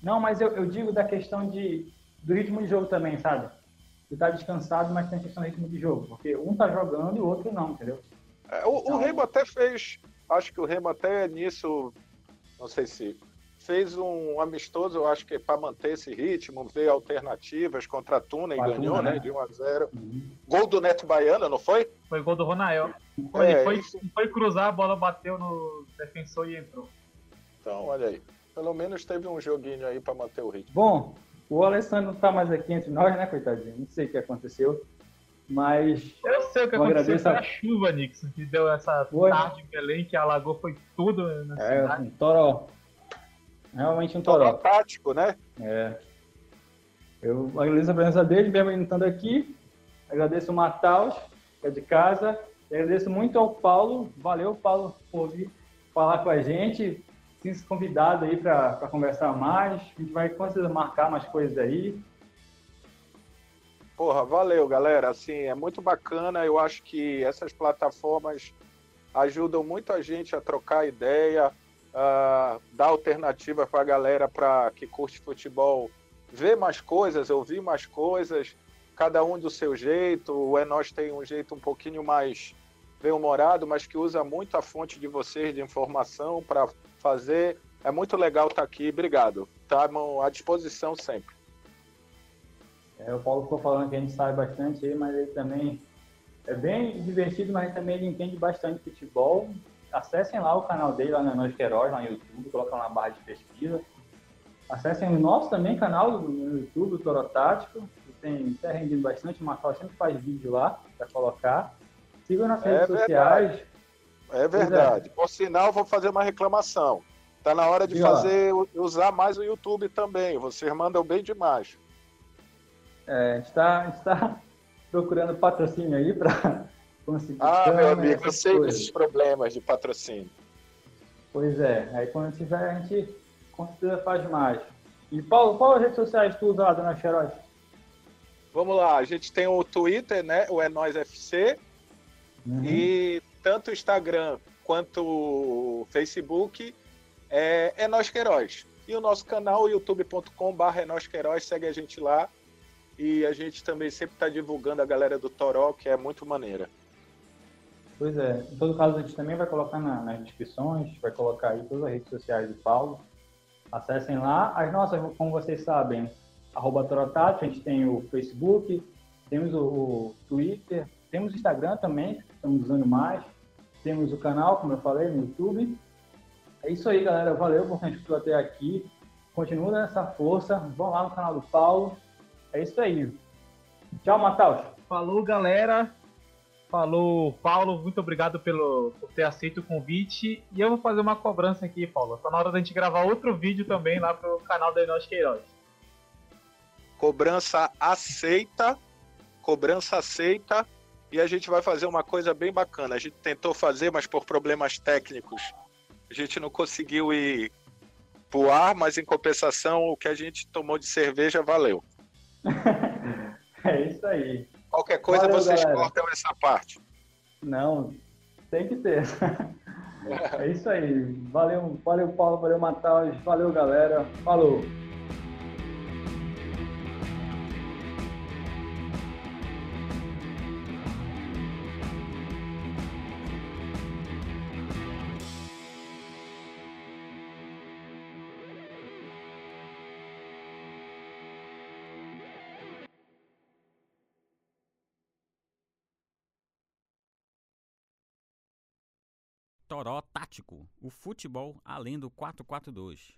Não, mas eu, eu digo da questão de, do ritmo de jogo também, sabe? Tu tá descansado, mas tem a questão do ritmo de jogo. Porque um tá jogando e o outro não, entendeu? É, o, o Então- Remo até fez, acho que o Remo até nisso, não sei se fez um amistoso, eu acho que para manter esse ritmo, ver alternativas contra a Tuna e ganhou, Tuna, né, né? de 1 a 0. Uhum. Gol do Neto Baiano, não foi? Foi gol do Ronael. Foi, É, ele foi, isso. foi cruzar, a bola bateu no defensor e entrou. Então, olha aí. Pelo menos teve um joguinho aí para manter o ritmo. Bom, o Alessandro não tá mais aqui entre nós, né, coitadinho? Não sei o que aconteceu. Mas Eu sei o que Eu aconteceu, foi a- a chuva, Nixon, que deu essa Foi. tarde em Belém, que alagou foi tudo na é cidade. um toró. Realmente um Toró toró. tático, né? É. Eu agradeço a presença dele, mesmo ele estando aqui. Agradeço o Mataus, que é de casa. E agradeço muito ao Paulo. Valeu, Paulo, por vir falar com a gente. Sinta-se convidado aí para conversar mais. A gente vai com certeza marcar mais coisas aí. Porra, valeu, galera. Assim, é muito bacana. Eu acho que essas plataformas ajudam muito a gente a trocar ideia, a dar alternativa para a galera para que curte futebol ver mais coisas, ouvir mais coisas, cada um do seu jeito. O É tem um jeito um pouquinho mais bem-humorado, mas que usa muito a fonte de vocês de informação para fazer. É muito legal estar aqui. Obrigado. Estamos à disposição sempre. É, o Paulo ficou falando que a gente sabe bastante aí, mas ele também é bem divertido, mas também ele entende bastante futebol. Acessem lá o canal dele, lá no Nós Queiroz, lá no YouTube, coloca lá na barra de pesquisa. Acessem o nosso também canal no YouTube, o Toro Tático, que tem até rendido bastante, o Marcel sempre faz vídeo lá para colocar. Sigam nas É redes sociais. É verdade. Por sinal, vou fazer uma reclamação. Tá na hora de ó. fazer, usar mais o YouTube também. Vocês mandam bem demais. É, a gente tá, a gente tá procurando patrocínio aí para Ah, meu amigo, eu sei coisas. desses problemas de patrocínio. Pois é, aí quando tiver a gente com certeza faz mais. E Paulo, qual redes sociais tu usa lá do Nosso Herói? Vamos lá, a gente tem o Twitter, né? O É Nós FC. Uhum. E tanto o Instagram quanto o Facebook é, é Nós Queiroz. E o nosso canal, youtube.com.br é Nós Queiroz, segue a gente lá. E a gente também sempre está divulgando a galera do Toró, que é muito maneira. Pois é, em todo caso a gente também vai colocar na- nas descrições, vai colocar aí todas as redes sociais do Paulo. Acessem lá. As nossas, como vocês sabem, arroba Torotato, a gente tem o Facebook, temos o, o Twitter, temos o Instagram também, estamos usando mais. Temos o canal, como eu falei, no YouTube. É isso aí, galera. Valeu por quem escutou até aqui. Continua nessa força. Vão lá no canal do Paulo. É isso aí. Tchau, Matheus. Falou, galera. Falou, Paulo. Muito obrigado pelo, por ter aceito o convite. E eu vou fazer uma cobrança aqui, Paulo. Tá na hora da gente gravar outro vídeo também lá pro canal da Nós Queiroz. Cobrança aceita, cobrança aceita. E a gente vai fazer uma coisa bem bacana. A gente tentou fazer, mas por problemas técnicos, a gente não conseguiu ir pro ar, mas em compensação, o que a gente tomou de cerveja valeu. É isso aí. Qualquer coisa Valeu, vocês galera. cortam essa parte. Não, tem que ter. É isso aí. Valeu, valeu Paulo, valeu Matheus, valeu galera. Falou. Toró Tático, o futebol além do 442.